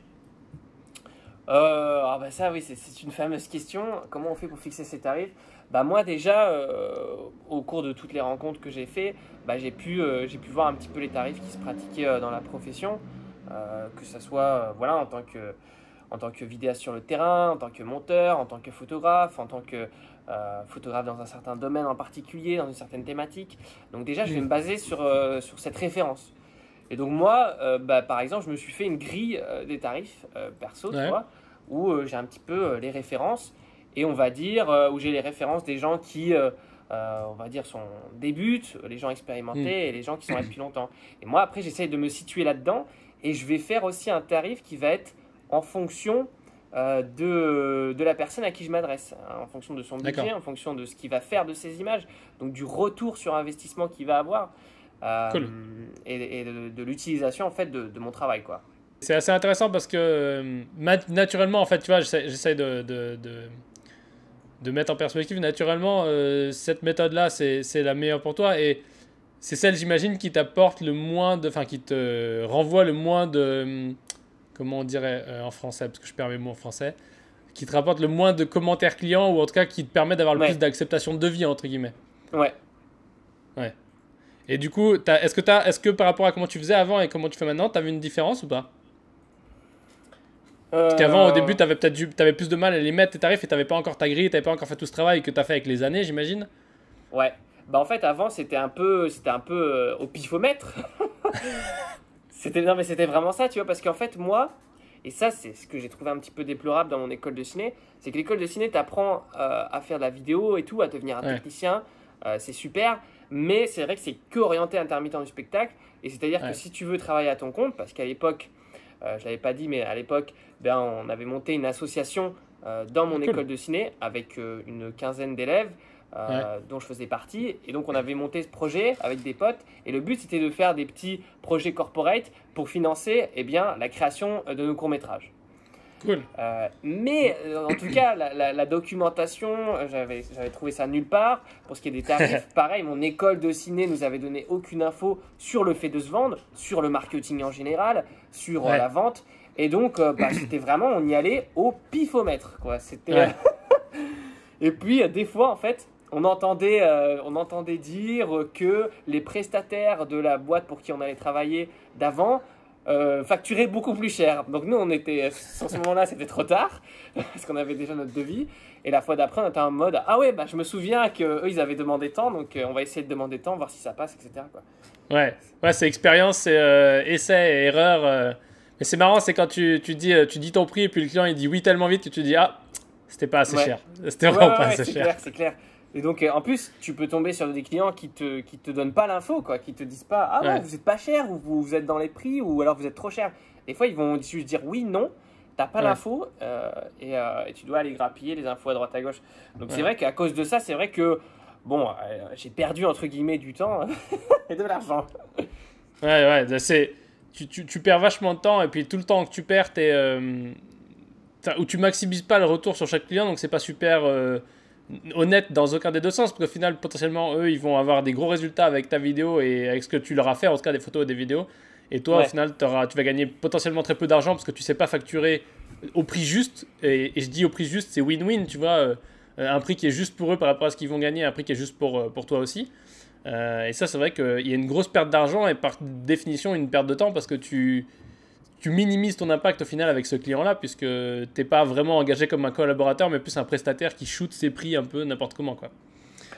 [SPEAKER 3] Euh, ah bah ça oui, c'est- c'est une fameuse question. Comment on fait pour fixer ses tarifs? Bah moi déjà, euh, au cours de toutes les rencontres que j'ai fait, bah, j'ai pu, euh, j'ai pu voir un petit peu les tarifs qui se pratiquaient dans la profession, que ce soit voilà, en, tant que, en tant que vidéaste sur le terrain, en tant que monteur, en tant que photographe, en tant que euh, photographe dans un certain domaine en particulier, dans une certaine thématique. Donc déjà, je vais me baser sur, euh, sur cette référence. Et donc moi, euh, bah, par exemple, je me suis fait une grille des tarifs perso,
[SPEAKER 2] Ouais.
[SPEAKER 3] tu vois, où j'ai un petit peu les références et on va dire où j'ai les références des gens qui, on va dire, sont débutent, les gens expérimentés
[SPEAKER 2] Mm.
[SPEAKER 3] et les gens qui sont là depuis longtemps. Et moi, après, j'essaye de me situer là-dedans et je vais faire aussi un tarif qui va être en fonction euh, de, de la personne à qui je m'adresse, hein, en fonction de son budget, en fonction de ce qu'il va faire de ses images, donc du retour sur investissement qu'il va avoir. euh,
[SPEAKER 2] Cool.
[SPEAKER 3] Et, et de, de l'utilisation en fait de, de mon travail quoi.
[SPEAKER 2] C'est assez intéressant parce que euh, naturellement, en fait, tu vois, j'essaie de, de, mettre en perspective. Naturellement, euh, cette méthode-là, c'est c'est la meilleure pour toi et c'est celle, j'imagine, qui t'apporte le moins de. Enfin, qui te renvoie le moins de. Comment on dirait euh, en français Parce que je perds mes mots en français. Qui te rapporte le moins de commentaires clients ou en tout cas qui te permet d'avoir le
[SPEAKER 3] Ouais.
[SPEAKER 2] plus d'acceptation de devis, entre guillemets.
[SPEAKER 3] Ouais.
[SPEAKER 2] Et du coup, est-ce que, est-ce que par rapport à comment tu faisais avant et comment tu fais maintenant, tu as vu une différence ou pas? Parce qu'avant, au
[SPEAKER 3] Euh,
[SPEAKER 2] début, tu avais peut-être plus de mal à les mettre tes tarifs et tu pas encore ta grille, tu pas encore fait tout ce travail que tu as fait avec les années, j'imagine.
[SPEAKER 3] Ouais. Bah en fait avant c'était un peu c'était un peu euh, au pifomètre. c'était non mais c'était vraiment ça, tu vois parce qu'en fait moi et ça c'est ce que j'ai trouvé un petit peu déplorable dans mon école de ciné, c'est que l'école de ciné t'apprend euh, à faire de la vidéo et tout, à devenir un
[SPEAKER 2] Ouais.
[SPEAKER 3] technicien, euh, c'est super, mais c'est vrai que c'est que orienté intermittent du spectacle et c'est-à-dire
[SPEAKER 2] Ouais.
[SPEAKER 3] que si tu veux travailler à ton compte parce qu'à l'époque euh, je l'avais pas dit mais à l'époque ben on avait monté une association euh, dans mon
[SPEAKER 2] Cool.
[SPEAKER 3] école de ciné avec une quinzaine d'élèves euh, dont je faisais partie. Et donc, on avait monté ce projet avec des potes. Et le but, c'était de faire des petits projets corporate pour financer eh bien, la création euh, de nos courts-métrages.
[SPEAKER 2] Cool.
[SPEAKER 3] Euh, mais euh, en tout cas, la, la- la documentation, j'avais trouvé ça nulle part. Pour ce qui est des tarifs, pareil, mon école de ciné nous avait donné aucune info sur le fait de se vendre, sur le marketing en général, sur
[SPEAKER 2] Ouais.
[SPEAKER 3] la vente. Et donc, bah, c'était vraiment, on y allait au pifomètre. Quoi. C'était,
[SPEAKER 2] Ouais.
[SPEAKER 3] Et puis, des fois, en fait, on entendait, euh, on entendait dire que les prestataires de la boîte pour qui on allait travailler d'avant euh, facturaient beaucoup plus cher. Donc nous, on était, à ce moment-là, c'était trop tard, parce qu'on avait déjà notre devis. Et la fois d'après, on était en mode, ah ouais, bah, je me souviens qu'eux, ils avaient demandé tant, donc euh, on va essayer de demander tant, voir si ça passe, etc. Quoi.
[SPEAKER 2] Ouais, ouais c'est expérience, c'est essai et erreur. Mais c'est marrant, c'est quand tu, tu, dis, tu dis ton prix et puis le client il dit oui tellement vite que tu dis ah, c'était pas assez
[SPEAKER 3] Ouais.
[SPEAKER 2] cher. C'était vraiment
[SPEAKER 3] ouais,
[SPEAKER 2] pas assez
[SPEAKER 3] c'est
[SPEAKER 2] cher.
[SPEAKER 3] clair, c'est clair. Et donc, euh, en plus, tu peux tomber sur des clients qui te, qui te donnent pas l'info, quoi, qui te disent pas, ah ouais, vous êtes pas cher, ou vous, vous êtes dans les prix, ou alors vous êtes trop cher. Des fois, ils vont juste dire oui, non, t'as pas
[SPEAKER 2] Ouais.
[SPEAKER 3] l'info, euh, et, euh, et tu dois aller grappiller les infos à droite à gauche. Donc, c'est vrai qu'à cause de ça, c'est vrai que, bon, euh, j'ai perdu, entre guillemets, du temps et de l'argent.
[SPEAKER 2] Ouais, ouais, c'est. Tu, tu, tu perds vachement de temps et puis tout le temps que tu perds, t'es. Ou tu maximises pas le retour sur chaque client, donc c'est pas super honnête dans aucun des deux sens, parce qu'au final, potentiellement, eux, ils vont avoir des gros résultats avec ta vidéo et avec ce que tu leur as fait, en tout cas des photos et des vidéos. Et toi,
[SPEAKER 3] Ouais.
[SPEAKER 2] au final, tu vas gagner potentiellement très peu d'argent parce que tu sais pas facturer au prix juste. Et, et je dis au prix juste, c'est win-win, tu vois. euh, un prix qui est juste pour eux par rapport à ce qu'ils vont gagner, un prix qui est juste pour, euh, pour toi aussi. Euh, et ça, c'est vrai qu'il y a une grosse perte d'argent et par définition une perte de temps parce que tu, tu minimises ton impact au final avec ce client-là puisque t'es pas vraiment engagé comme un collaborateur mais plus un prestataire qui shoot ses prix un peu n'importe comment. Quoi.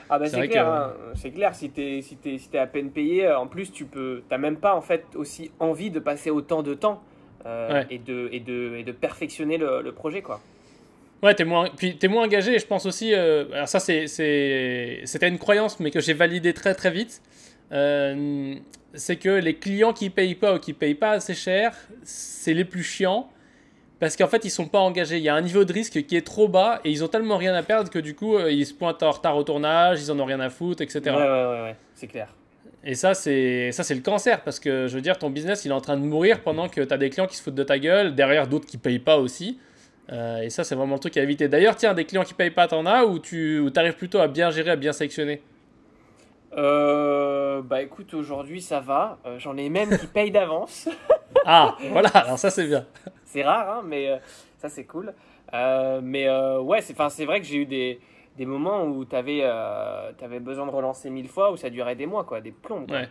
[SPEAKER 3] Ah bah
[SPEAKER 2] C'est
[SPEAKER 3] clair,
[SPEAKER 2] que-
[SPEAKER 3] hein. c'est clair, si t'es si t'es à peine payé, euh, en plus tu peux, t'as même pas en fait aussi envie de passer autant de temps euh,
[SPEAKER 2] Ouais.
[SPEAKER 3] et, de, et, de, et de perfectionner le, le projet quoi.
[SPEAKER 2] Ouais, t'es moins, puis t'es moins engagé. Et je pense aussi, euh, alors ça c'est, c'est, c'était une croyance, mais que j'ai validé très très vite. Euh, c'est que les clients qui payent pas ou qui payent pas assez cher, c'est les plus chiants. Parce qu'en fait, ils sont pas engagés. Il y a un niveau de risque qui est trop bas et ils ont tellement rien à perdre que du coup, ils se pointent en retard au tournage, ils en ont rien à foutre, etc.
[SPEAKER 3] Ouais, ouais, ouais, ouais, c'est clair.
[SPEAKER 2] Et ça, c'est ça, c'est le cancer parce que je veux dire, ton business, il est en train de mourir pendant que tu as des clients qui se foutent de ta gueule, derrière d'autres qui payent pas aussi. Euh, et ça, c'est vraiment le truc à éviter. D'ailleurs, tiens, des clients qui payent pas, t'en as ou tu arrives plutôt à bien gérer, à bien sélectionner
[SPEAKER 3] euh, Bah écoute, aujourd'hui ça va. Euh, j'en ai même qui payent d'avance.
[SPEAKER 2] ah, voilà, alors ça c'est bien.
[SPEAKER 3] c'est rare, hein, mais euh, ça c'est cool. mais ouais, c'est vrai que j'ai eu des, des, moments où tu avais, avais, besoin de relancer mille fois, où ça durait des mois, quoi, des plombs. Ouais.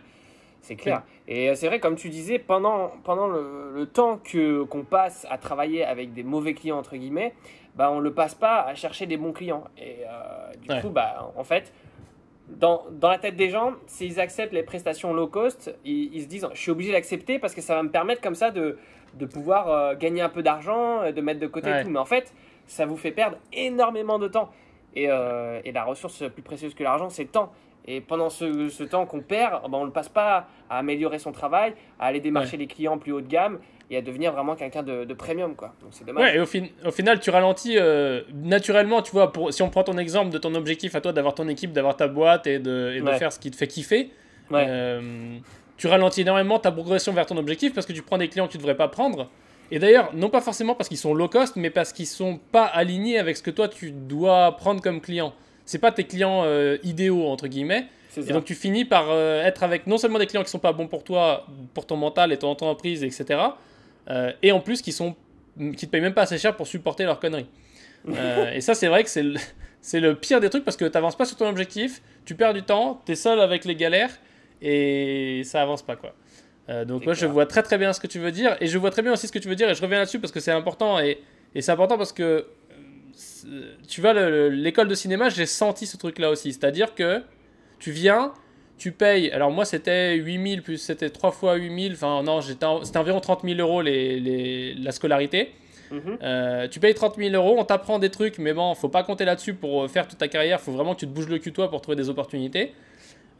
[SPEAKER 3] C'est clair. Et c'est vrai, comme tu disais, pendant, pendant le, le temps que qu'on passe à travailler avec des mauvais clients, entre guillemets, bah, on ne le passe pas à chercher des bons clients. Et du coup, bah, en fait, dans, dans, la tête des gens, s'ils acceptent les prestations low cost, ils, se disent je suis obligé d'accepter parce que ça va me permettre comme ça de, de pouvoir euh, gagner un peu d'argent, de mettre de côté tout. Mais en fait, ça vous fait perdre énormément de temps. Et, euh, et la ressource plus précieuse que l'argent, c'est le temps. Et pendant ce, ce temps qu'on perd, ben on ne le passe pas à améliorer son travail, à aller démarcher les clients plus haut de gamme et à devenir vraiment quelqu'un de, de, premium. Quoi. Donc c'est dommage.
[SPEAKER 2] Ouais, et au, fin, au, final, tu ralentis euh, naturellement. Tu vois, pour, si on prend ton exemple de ton objectif à toi d'avoir ton équipe, d'avoir ta boîte et de, et de faire ce qui te fait kiffer, euh, tu ralentis énormément ta progression vers ton objectif parce que tu prends des clients que tu devrais pas prendre. Et d'ailleurs, non pas forcément parce qu'ils sont low cost, mais parce qu'ils sont pas alignés avec ce que toi tu dois prendre comme client c'est pas tes clients euh, idéaux entre guillemets. Et donc tu finis par être avec non seulement des clients qui sont pas bons pour toi, pour ton mental et ton entreprise, etc. Euh, et en plus qui sont qui te payent même pas assez cher pour supporter leurs conneries. et ça c'est vrai que c'est le, c'est le pire des trucs parce que tu n'avances pas sur ton objectif, tu perds du temps, tu es seul avec les galères et ça avance pas quoi. donc moi je vois très très bien ce que tu veux dire et je vois très bien aussi ce que tu veux dire et je reviens là-dessus parce que c'est important et, et c'est important parce que tu vois, l'école de cinéma, j'ai senti ce truc-là aussi. C'est-à-dire que tu viens, tu payes. Alors, moi, c'était 8000, plus c'était 3 fois 8000. Enfin, non, c'était environ 30 000 euros les, la scolarité. Mhm. Euh, tu payes 30 000 euros, on t'apprend des trucs, mais bon, faut pas compter là-dessus pour faire toute ta carrière. Faut vraiment que tu te bouges le cul toi pour trouver des opportunités.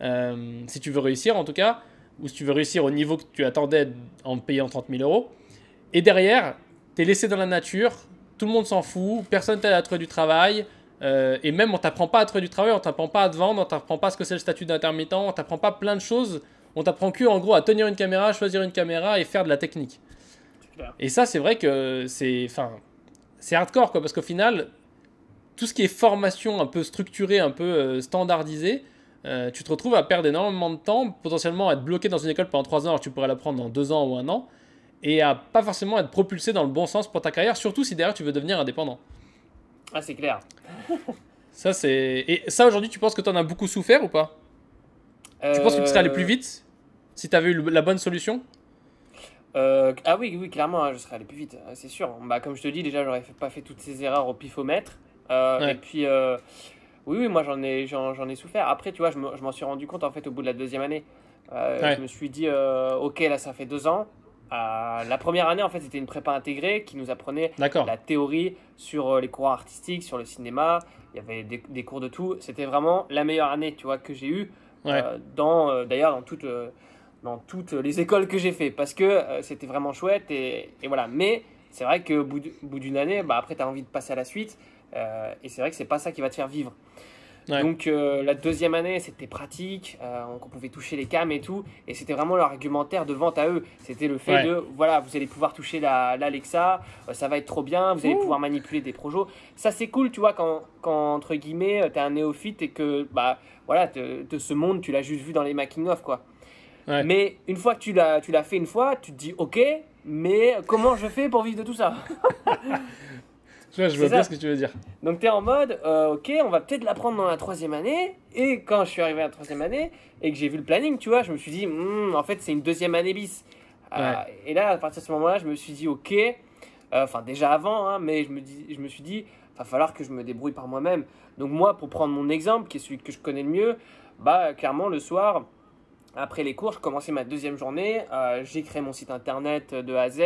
[SPEAKER 2] Euh, si tu veux réussir, en tout cas, ou si tu veux réussir au niveau que tu attendais en payant 30 000 euros. Et derrière, tu es laissé dans la nature, tout le monde s'en fout, personne t'aide à trouver du travail. Euh, et même, on t'apprend pas à trouver du travail, on t'apprend pas à te vendre, on t'apprend pas ce que c'est le statut d'intermittent, on t'apprend pas plein de choses. On t'apprend que, en gros, à tenir une caméra, choisir une caméra et faire de la technique. Et ça, c'est vrai que c'est, enfin, c'est hardcore, quoi, parce qu'au final, tout ce qui est formation un peu structurée, un peu euh, standardisée, euh, tu te retrouves à perdre énormément de temps, potentiellement à être bloqué dans une école pendant 3 ans alors que tu pourrais l'apprendre dans 2 ans ou 1 an et à pas forcément être propulsé dans le bon sens pour ta carrière, surtout si derrière tu veux devenir indépendant.
[SPEAKER 3] Ah, c'est clair.
[SPEAKER 2] ça, c'est. Et ça, aujourd'hui, tu penses que tu en as beaucoup souffert ou pas? Tu penses que tu serais allé plus vite si tu avais eu la bonne solution?
[SPEAKER 3] Euh, ah oui, oui, clairement, hein, je serais allé plus vite, c'est sûr. Bah, comme je te dis, déjà, j'aurais pas fait toutes ces erreurs au pifomètre. Euh, Et puis, euh, oui, oui, moi, j'en ai, j'en, ai souffert. Après, tu vois, je m'en suis rendu compte, en fait, au bout de la deuxième année. Je me suis dit, ok, là, ça fait deux ans. Euh, la première année, en fait, c'était une prépa intégrée qui nous apprenait la théorie sur euh, les cours artistiques, sur le cinéma. Il y avait des, cours de tout. C'était vraiment la meilleure année, tu vois, que j'ai eue. Euh, dans, d'ailleurs, dans toutes, dans toutes les écoles que j'ai fait, parce que c'était vraiment chouette et, et voilà. Mais c'est vrai qu'au bout d'une année, bah, après, tu as envie de passer à la suite. et c'est vrai que c'est pas ça qui va te faire vivre. Donc euh, la deuxième année, c'était pratique, euh, on pouvait toucher les cams et tout, et c'était vraiment leur argumentaire de vente à eux. C'était le fait de, voilà, vous allez pouvoir toucher l'Alexa, la, euh, ça va être trop bien, vous allez pouvoir manipuler des projets. Ça c'est cool, tu vois, quand, quand entre guillemets, tu es un néophyte et que, bah, voilà, de, ce monde, tu l'as juste vu dans les making-of, quoi. Mais une fois que tu l'as fait une fois, tu te dis, ok, mais comment je fais pour vivre de tout ça?
[SPEAKER 2] je vois bien ce que tu veux dire.
[SPEAKER 3] Donc tu es en mode, euh, ok, on va peut-être l'apprendre dans la troisième année. Et quand je suis arrivé à la troisième année et que j'ai vu le planning, tu vois, je me suis dit, hmm, en fait, c'est une deuxième année bis. Euh, et là, à partir de ce moment-là, je me suis dit, ok, euh, enfin déjà avant, hein, mais je me, dis, je me suis dit, va falloir que je me débrouille par moi-même. Donc moi, pour prendre mon exemple, qui est celui que je connais le mieux, bah clairement le soir, après les cours, je commençais ma deuxième journée. Euh, j'ai créé mon site internet de A à Z.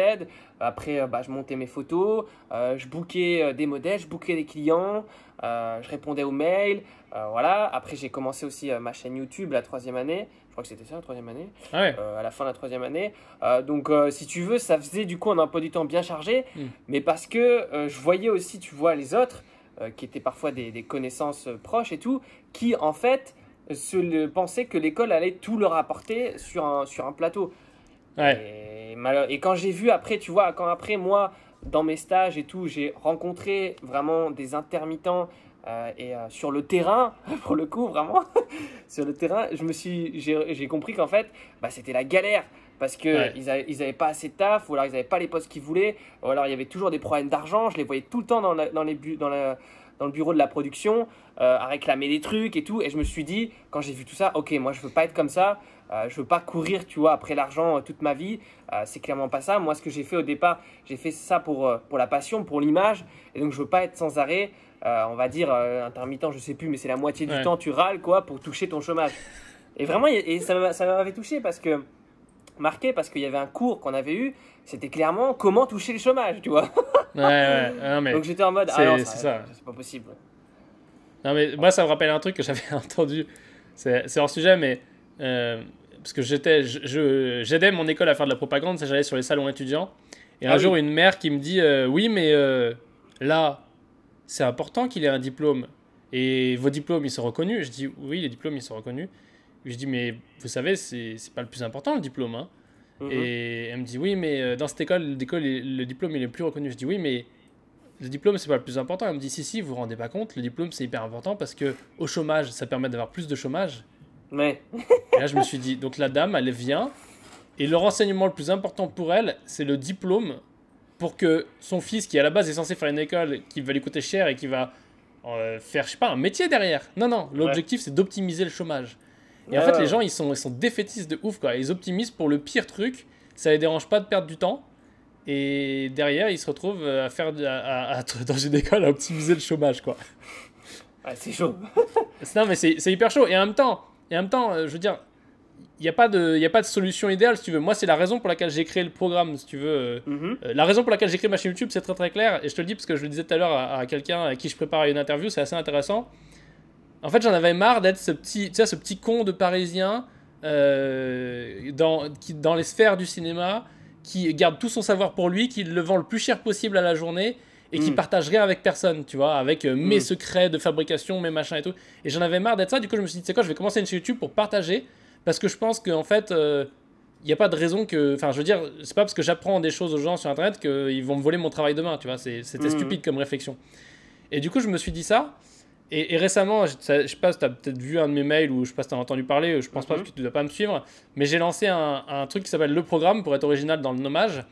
[SPEAKER 3] Après, euh, bah, je montais mes photos. Euh, je bookais des modèles, je bookais des clients. je répondais aux mails. voilà. Après, j'ai commencé aussi ma chaîne YouTube la troisième année. Je crois que c'était ça la troisième année.
[SPEAKER 2] Ah ouais.
[SPEAKER 3] à la fin de la troisième année. donc, si tu veux, ça faisait du coup un emploi du temps bien chargé.
[SPEAKER 2] Mm.
[SPEAKER 3] Mais parce que je voyais aussi, tu vois, les autres qui étaient parfois des, des connaissances proches et tout, qui en fait se le, pensaient que l'école allait tout leur apporter sur un, sur un plateau.
[SPEAKER 2] Ouais.
[SPEAKER 3] Et, et, quand j'ai vu après, tu vois, quand après moi, dans mes stages et tout, j'ai rencontré vraiment des intermittents euh, et euh, sur le terrain, pour le coup, vraiment, sur le terrain, je me suis, j'ai compris qu'en fait, bah, c'était la galère parce qu'ils
[SPEAKER 2] Ouais.
[SPEAKER 3] ils n'avaient pas assez de taf, ou alors ils n'avaient pas les postes qu'ils voulaient, ou alors il y avait toujours des problèmes d'argent. Je les voyais tout le temps dans, la- dans les bu- dans, la- dans le bureau de la production euh, à réclamer des trucs et tout. Et je me suis dit, quand j'ai vu tout ça, ok, moi je veux pas être comme ça. Euh, je veux pas courir, tu vois, après l'argent euh, toute ma vie. C'est clairement pas ça. Moi, ce que j'ai fait au départ, j'ai fait ça pour, pour la passion, pour l'image. Et donc, je veux pas être sans arrêt, on va dire, intermittent, je sais plus, mais c'est la moitié du temps, tu râles, quoi, pour toucher ton chômage. Et vraiment, et ça m'avait touché parce que, marqué, parce qu'il y avait un cours qu'on avait eu, c'était clairement comment toucher le chômage, tu vois.
[SPEAKER 2] Ouais, ouais. Non, mais,
[SPEAKER 3] Donc, j'étais en mode,
[SPEAKER 2] c'est-
[SPEAKER 3] ah non, ça,
[SPEAKER 2] ça.
[SPEAKER 3] c'est pas possible.
[SPEAKER 2] non, mais moi, ça me rappelle un truc que j'avais entendu. C'est hors sujet, mais. euh, parce que j'étais, j'aidais mon école à faire de la propagande, ça, j'allais sur les salons étudiants. Et un
[SPEAKER 3] Ah oui.
[SPEAKER 2] jour, une mère qui me dit euh, Oui, mais euh, là, c'est important qu'il ait un diplôme. Et vos diplômes, ils sont reconnus. Je dis Oui, les diplômes, ils sont reconnus. Je dis Mais vous savez, c'est c'est pas le plus important, le diplôme. Hein.
[SPEAKER 3] Mhm.
[SPEAKER 2] Et elle me dit oui, mais euh, dans cette école, l'école, le diplôme il est plus reconnu. Je dis oui, mais le diplôme c'est pas le plus important. Elle me dit si si, vous vous rendez pas compte, le diplôme c'est hyper important parce que au chômage, ça permet d'avoir plus de chômage.
[SPEAKER 3] Mais,
[SPEAKER 2] Et là je me suis dit donc la dame elle vient et le renseignement le plus important pour elle c'est le diplôme pour que son fils qui à la base est censé faire une école qui va lui coûter cher et qui va euh, faire je sais pas un métier derrière. Non non, l'objectif c'est d'optimiser le chômage. Et en fait, les
[SPEAKER 3] ouais.
[SPEAKER 2] gens, ils sont, ils sont défaitistes de ouf, quoi. Ils optimisent pour le pire truc. Ça les dérange pas de perdre du temps. Et derrière, ils se retrouvent euh, à faire, à, à- à être dans une école à optimiser le chômage, quoi.
[SPEAKER 3] ouais, c'est chaud.
[SPEAKER 2] Non, mais c'est hyper chaud. Et en même temps, et en même temps, euh, je veux dire, il n'y a pas de, y a pas de solution idéale, si tu veux. Moi, c'est la raison pour laquelle j'ai créé le programme, si tu veux. euh,
[SPEAKER 3] Mhm.
[SPEAKER 2] euh, la raison pour laquelle j'ai créé ma chaîne YouTube, c'est très très clair. Et je te le dis parce que je le disais tout à l'heure à, à quelqu'un à qui je préparais une interview, c'est assez intéressant. En fait, j'en avais marre d'être ce petit, tu sais, ce petit con de parisien euh, dans, qui, dans les sphères du cinéma qui garde tout son savoir pour lui, qui le vend le plus cher possible à la journée et qui
[SPEAKER 3] Mm.
[SPEAKER 2] partage rien avec personne, tu vois, avec euh, mes
[SPEAKER 3] Mm.
[SPEAKER 2] secrets de fabrication, mes machins et tout. Et j'en avais marre d'être ça. Du coup, je me suis dit, c'est quoi, je vais commencer une chaîne YouTube pour partager parce que je pense qu'en fait. euh, il n'y a pas de raison que. Enfin, je veux dire, c'est pas parce que j'apprends des choses aux gens sur internet qu'ils vont me voler mon travail demain, tu vois. C'était
[SPEAKER 3] Mhm.
[SPEAKER 2] stupide comme réflexion. Et du coup, je me suis dit ça. Et, et récemment, je, ça- je sais pas si tu as peut-être vu un de mes mails ou je sais pas si tu as entendu parler, je pense pas
[SPEAKER 3] Mhm.
[SPEAKER 2] que tu dois pas me suivre, mais j'ai lancé un, un truc qui s'appelle Le Programme pour être original dans le nommage.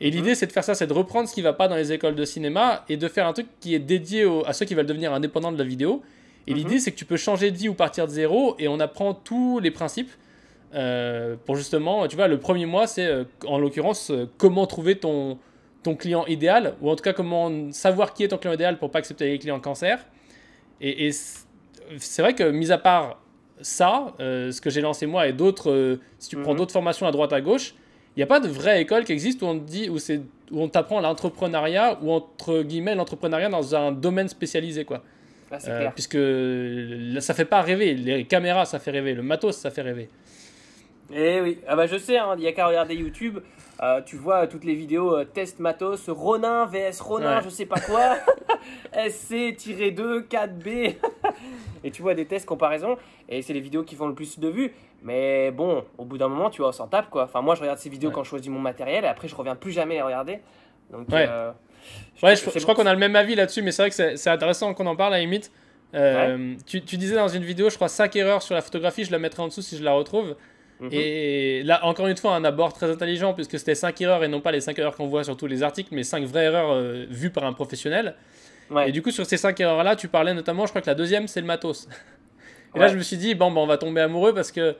[SPEAKER 2] Et
[SPEAKER 3] Mhm.
[SPEAKER 2] l'idée, c'est de faire ça, c'est de reprendre ce qui va pas dans les écoles de cinéma et de faire un truc qui est dédié au- à ceux qui veulent devenir indépendants de la vidéo. Et
[SPEAKER 3] Mhm.
[SPEAKER 2] l'idée, c'est que tu peux changer de vie ou partir de zéro et on apprend tous les principes euh, pour justement, tu vois, le premier mois, c'est euh, en l'occurrence euh, comment trouver ton, ton client idéal ou en tout cas comment savoir qui est ton client idéal pour pas accepter les clients cancer. Et, c'est vrai que, mis à part ça, euh, ce que j'ai lancé moi et d'autres, euh, si tu prends
[SPEAKER 3] Mhm.
[SPEAKER 2] d'autres formations à droite à gauche, il n'y a pas de vraie école qui existe où on dit où c'est où on t'apprend l'entrepreneuriat ou entre guillemets l'entrepreneuriat dans un domaine spécialisé quoi. Euh,
[SPEAKER 3] clair.
[SPEAKER 2] puisque là, ça fait pas rêver, les caméras ça fait rêver, le matos ça fait rêver.
[SPEAKER 3] Eh oui, ah bah je sais, hein, il y a qu'à regarder YouTube, euh, tu vois toutes les vidéos euh, test matos, Ronin vs Ronin,
[SPEAKER 2] Ouais.
[SPEAKER 3] je sais pas quoi, SC-2, 4B, et tu vois des tests comparaison, et c'est les vidéos qui font le plus de vues, mais bon, au bout d'un moment, tu vois, on s'en tape quoi. Enfin, moi je regarde ces vidéos
[SPEAKER 2] Ouais.
[SPEAKER 3] quand je choisis mon matériel, et après je reviens plus jamais les regarder. Donc,
[SPEAKER 2] Ouais.
[SPEAKER 3] euh,
[SPEAKER 2] Ouais, je,
[SPEAKER 3] c'est
[SPEAKER 2] je crois qu'on a le même avis là-dessus, mais c'est vrai que c'est intéressant qu'on en parle à la limite. Euh, tu, tu disais dans une vidéo, je crois, 5 erreurs sur la photographie, je la mettrai en dessous si je la retrouve.
[SPEAKER 3] Mhm.
[SPEAKER 2] Et là, encore une fois, un abord très intelligent, puisque c'était 5 erreurs et non pas les 5 erreurs qu'on voit sur tous les articles, mais 5 vraies erreurs euh, vues par un professionnel.
[SPEAKER 3] Ouais.
[SPEAKER 2] Et du coup, sur ces 5 erreurs-là, tu parlais notamment, je crois que la deuxième, c'est le matos. Et là, je me suis dit, bon, ben, on va tomber amoureux parce que.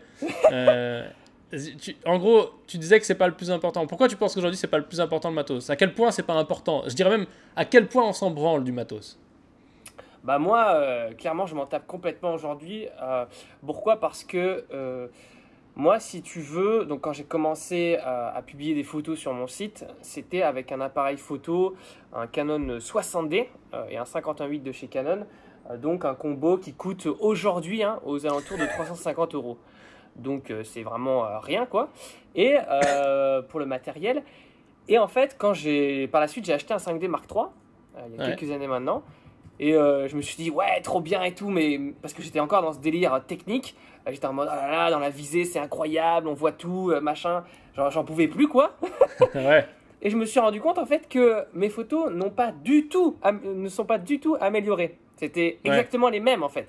[SPEAKER 2] euh, tu- en gros, tu disais que c'est pas le plus important. Pourquoi tu penses qu'aujourd'hui c'est pas le plus important le matos? À quel point c'est pas important? Je dirais même à quel point on s'en branle du matos?
[SPEAKER 3] Bah moi, euh, clairement, je m'en tape complètement aujourd'hui. Euh, pourquoi? Parce que euh, Moi, si tu veux, donc quand j'ai commencé à, à publier des photos sur mon site, c'était avec un appareil photo, un Canon 60D euh, et un 58 de chez Canon. Euh, donc un combo qui coûte aujourd'hui hein, aux alentours de 350 euros. Donc euh, c'est vraiment rien quoi. Et pour le matériel. Et en fait, quand j'ai par la suite j'ai acheté un 5D Mark III il y a
[SPEAKER 2] Ouais.
[SPEAKER 3] quelques années maintenant. Et je me suis dit ouais trop bien et tout, mais parce que j'étais encore dans ce délire technique. Euh, J'étais en mode oh là là dans la visée c'est incroyable, on voit tout euh, machin. Genre j'en pouvais plus quoi.
[SPEAKER 2] ouais.
[SPEAKER 3] Et je me suis rendu compte en fait que mes photos n'ont pas du tout, ne sont pas du tout améliorées. C'était
[SPEAKER 2] Ouais.
[SPEAKER 3] exactement les mêmes en fait.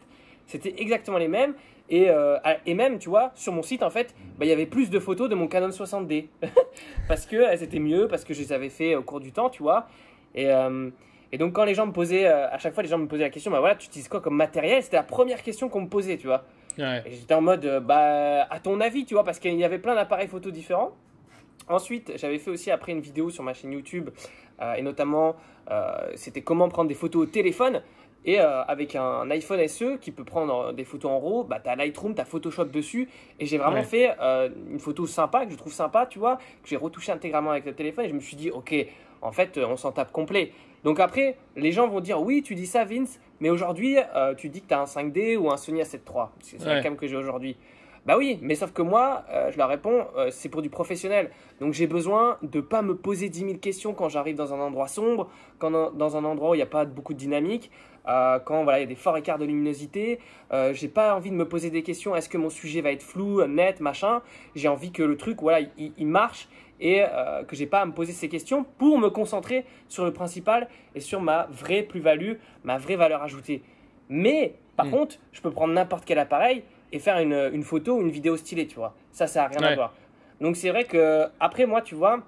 [SPEAKER 3] C'était exactement les mêmes. Et, euh, et même, tu vois, sur mon site en fait, bah, il y avait plus de photos de mon Canon 60D. parce que elles étaient mieux, parce que je les avais fait au cours du temps, tu vois. Et, euh, et donc quand les gens me posaient, euh, à chaque fois les gens me posaient la question, bah voilà, tu utilises quoi comme matériel? C'était la première question qu'on me posait, tu vois.
[SPEAKER 2] Ouais.
[SPEAKER 3] Et j'étais en mode, euh, bah, à ton avis, tu vois, parce qu'il y avait plein d'appareils photo différents. Ensuite, j'avais fait aussi après une vidéo sur ma chaîne YouTube, euh, et notamment, euh, c'était comment prendre des photos au téléphone. Et euh, avec un iPhone SE qui peut prendre des photos en RAW, bah, t'as Lightroom, t'as Photoshop dessus. Et j'ai vraiment
[SPEAKER 2] Ouais.
[SPEAKER 3] fait euh, une photo sympa, que je trouve sympa, tu vois, que j'ai retouché intégralement avec le téléphone. Et je me suis dit, ok, en fait, euh, on s'en tape complet. Donc après, les gens vont dire, oui, tu dis ça, Vince, mais aujourd'hui, euh, tu dis que t'as un 5D ou un Sony A7 III. C'est c'est la
[SPEAKER 2] Ouais.
[SPEAKER 3] cam que j'ai aujourd'hui. Bah oui, mais sauf que moi, euh, je leur réponds, euh, c'est pour du professionnel. Donc j'ai besoin de pas me poser 10 000 questions quand j'arrive dans un endroit sombre, quand dans- un endroit où il n'y a pas beaucoup de dynamique, euh, quand voilà, il y a des forts écarts de luminosité. J'ai pas envie de me poser des questions, est-ce que mon sujet va être flou, net, machin. J'ai envie que le truc, voilà, il, il marche et euh, que j'ai pas à me poser ces questions pour me concentrer sur le principal et sur ma vraie plus-value, ma vraie valeur ajoutée. Mais par
[SPEAKER 2] Mm.
[SPEAKER 3] contre, je peux prendre n'importe quel appareil et faire une, une photo ou une vidéo stylée, tu vois. Ça, ça n'a rien à voir. Donc c'est vrai que après moi, tu vois,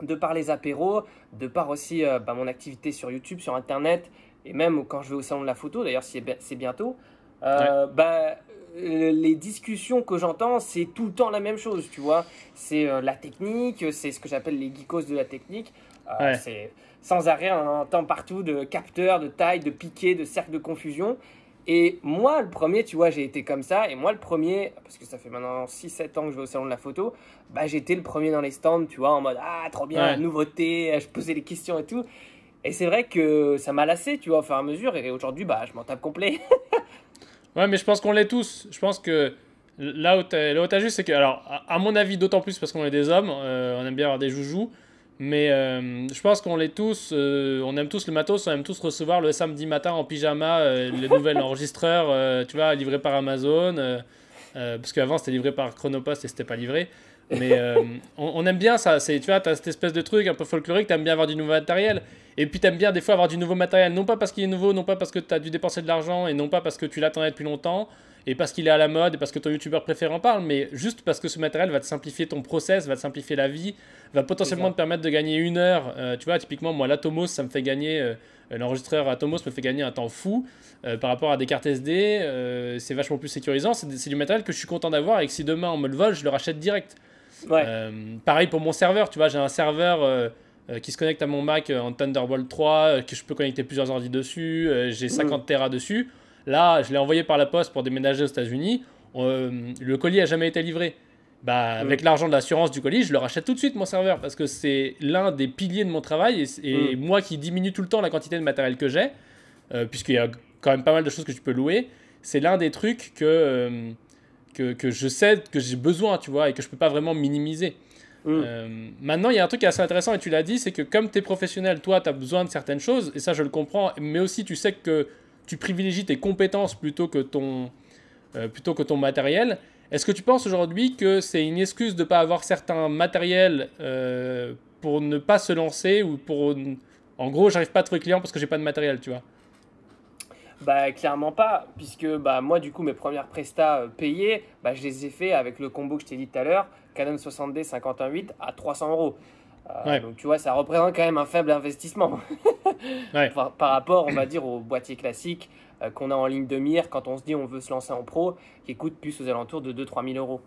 [SPEAKER 3] de par les apéros, de par aussi euh, bah, mon activité sur YouTube, sur Internet, et même quand je vais au salon de la photo, d'ailleurs c'est bi- c'est bientôt, euh, bah, les discussions que j'entends, c'est tout le temps la même chose, tu vois. C'est euh, la technique, c'est ce que j'appelle les geekos de la technique. Euh,
[SPEAKER 2] Ouais.
[SPEAKER 3] C'est sans arrêt, on entend partout de capteurs, de tailles, de piquets, de cercles de confusion. Et moi, le premier, tu vois, j'ai été comme ça. Et moi, le premier, parce que ça fait maintenant 6-7 ans que je vais au salon de la photo, bah, j'étais le premier dans les stands, tu vois, en mode Ah, trop bien,
[SPEAKER 2] Ouais.
[SPEAKER 3] la nouveauté, je posais les questions et tout. Et c'est vrai que ça m'a lassé, tu vois, au fur et à mesure. Et aujourd'hui, bah, je m'en tape complet.
[SPEAKER 2] Ouais, mais je pense qu'on l'est tous. Je pense que là où t'as juste, c'est que, alors, à, à mon avis, d'autant plus parce qu'on est des hommes, euh, on aime bien avoir des joujoux. Mais euh, je pense qu'on l'est tous, euh, on aime tous le matos, on aime tous recevoir le samedi matin en pyjama le nouvel enregistreur, tu vois, livré par Amazon. parce qu'avant c'était livré par Chronopost et c'était pas livré. Mais euh, on, on aime bien ça, tu vois, t'as cette espèce de truc un peu folklorique, t'aimes bien avoir du nouveau matériel. Et puis t'aimes bien des fois avoir du nouveau matériel, non pas parce qu'il est nouveau, non pas parce que t'as dû dépenser de l'argent, et non pas parce que tu l'attendais depuis longtemps, et parce qu'il est à la mode, et parce que ton youtubeur préféré en parle, mais juste parce que ce matériel va te simplifier ton process, va te simplifier la vie, va potentiellement te permettre de gagner une heure. Euh, tu vois, typiquement, moi, l'Atomos, ça me fait gagner, euh, l'enregistreur Atomos me fait gagner un temps fou euh, par rapport à des cartes SD. euh, c'est vachement plus sécurisant. C'est c'est du matériel que je suis content d'avoir et que si demain on me le vole, je le rachète direct.
[SPEAKER 3] Ouais.
[SPEAKER 2] Euh, pareil pour mon serveur, tu vois, j'ai un serveur euh, euh, qui se connecte à mon Mac en Thunderbolt 3, euh, que je peux connecter plusieurs ordi dessus, j'ai 50 Tera dessus. Là, je l'ai envoyé par la poste pour déménager aux États-Unis. Euh, le colis a jamais été livré. Bah, avec l'argent de l'assurance du colis, je le rachète tout de suite mon serveur parce que c'est l'un des piliers de mon travail et, et moi qui diminue tout le temps la quantité de matériel que j'ai, euh, puisqu'il y a quand même pas mal de choses que tu peux louer, c'est l'un des trucs que, euh, que, que je sais que j'ai besoin, tu vois, et que je peux pas vraiment minimiser.
[SPEAKER 3] Mm.
[SPEAKER 2] Euh, maintenant, il y a un truc qui est assez intéressant, et tu l'as dit, c'est que comme tu es professionnel, toi, tu as besoin de certaines choses, et ça, je le comprends, mais aussi, tu sais que tu privilégies tes compétences plutôt que ton, euh, plutôt que ton matériel. Est-ce que tu penses aujourd'hui que c'est une excuse de ne pas avoir certains matériels euh, pour ne pas se lancer ou pour. En gros, j'arrive pas à trouver client parce que j'ai pas de matériel, tu vois?
[SPEAKER 3] Bah clairement pas, puisque bah moi du coup mes premières prestats euh, payées, bah je les ai fait avec le combo que je t'ai dit tout à l'heure, Canon 60D 51.8 à 300 euros. Euh,
[SPEAKER 2] Ouais.
[SPEAKER 3] Donc tu vois, ça représente quand même un faible investissement
[SPEAKER 2] Ouais.
[SPEAKER 3] par, par rapport, on va dire, au boîtier classique euh, qu'on a en ligne de mire quand on se dit on veut se lancer en pro, qui coûte plus aux alentours de 2-3 000 euros.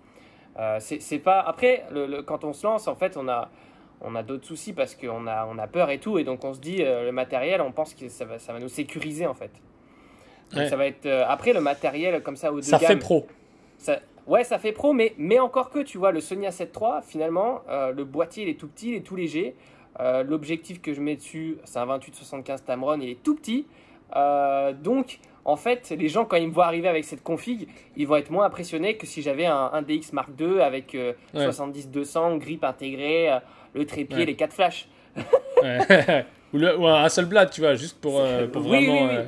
[SPEAKER 3] Euh, c'est c'est pas après le- le- quand on se lance en fait on a on a d'autres soucis parce qu'on a on a peur et tout et donc on se dit euh, le matériel on pense que ça va ça va nous sécuriser en fait.
[SPEAKER 2] Ouais.
[SPEAKER 3] ça va être euh, après le matériel comme ça haut de
[SPEAKER 2] Ça
[SPEAKER 3] gamme.
[SPEAKER 2] fait pro.
[SPEAKER 3] ça- Ouais, ça fait pro, mais, mais encore que, tu vois, le Sony A7 III, finalement, euh, le boîtier, il est tout petit, il est tout léger. Euh, L'objectif que je mets dessus, c'est un 28-75 Tamron, il est tout petit. Donc, en fait, les gens, quand ils me voient arriver avec cette config, ils vont être moins impressionnés que si j'avais un, un DX Mark II avec euh,
[SPEAKER 2] Ouais.
[SPEAKER 3] 70-200, grip intégré, euh, le trépied,
[SPEAKER 2] Ouais.
[SPEAKER 3] les 4 flashs.
[SPEAKER 2] Ouais. ou, le- ou un seul blade, tu vois, juste pour, pour
[SPEAKER 3] Oui,
[SPEAKER 2] vraiment.
[SPEAKER 3] oui, oui.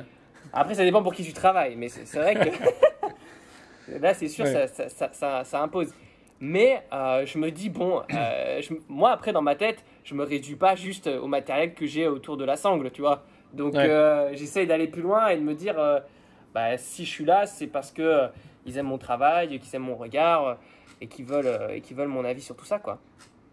[SPEAKER 3] Après, ça dépend pour qui tu travailles, mais c'est vrai que là, c'est sûr,
[SPEAKER 2] Ouais.
[SPEAKER 3] ça, ça, ça, ça- ça impose. Mais euh, je me dis, bon, euh, je- moi, après, dans ma tête, je me réduis pas juste au matériel que j'ai autour de la sangle, tu vois. Donc,
[SPEAKER 2] Ouais.
[SPEAKER 3] euh, j'essaye d'aller plus loin et de me dire, bah, si je suis là, c'est parce que ils aiment mon travail, qu'ils aiment mon regard et qu'ils veulent, et qu'ils veulent mon avis sur tout ça, quoi.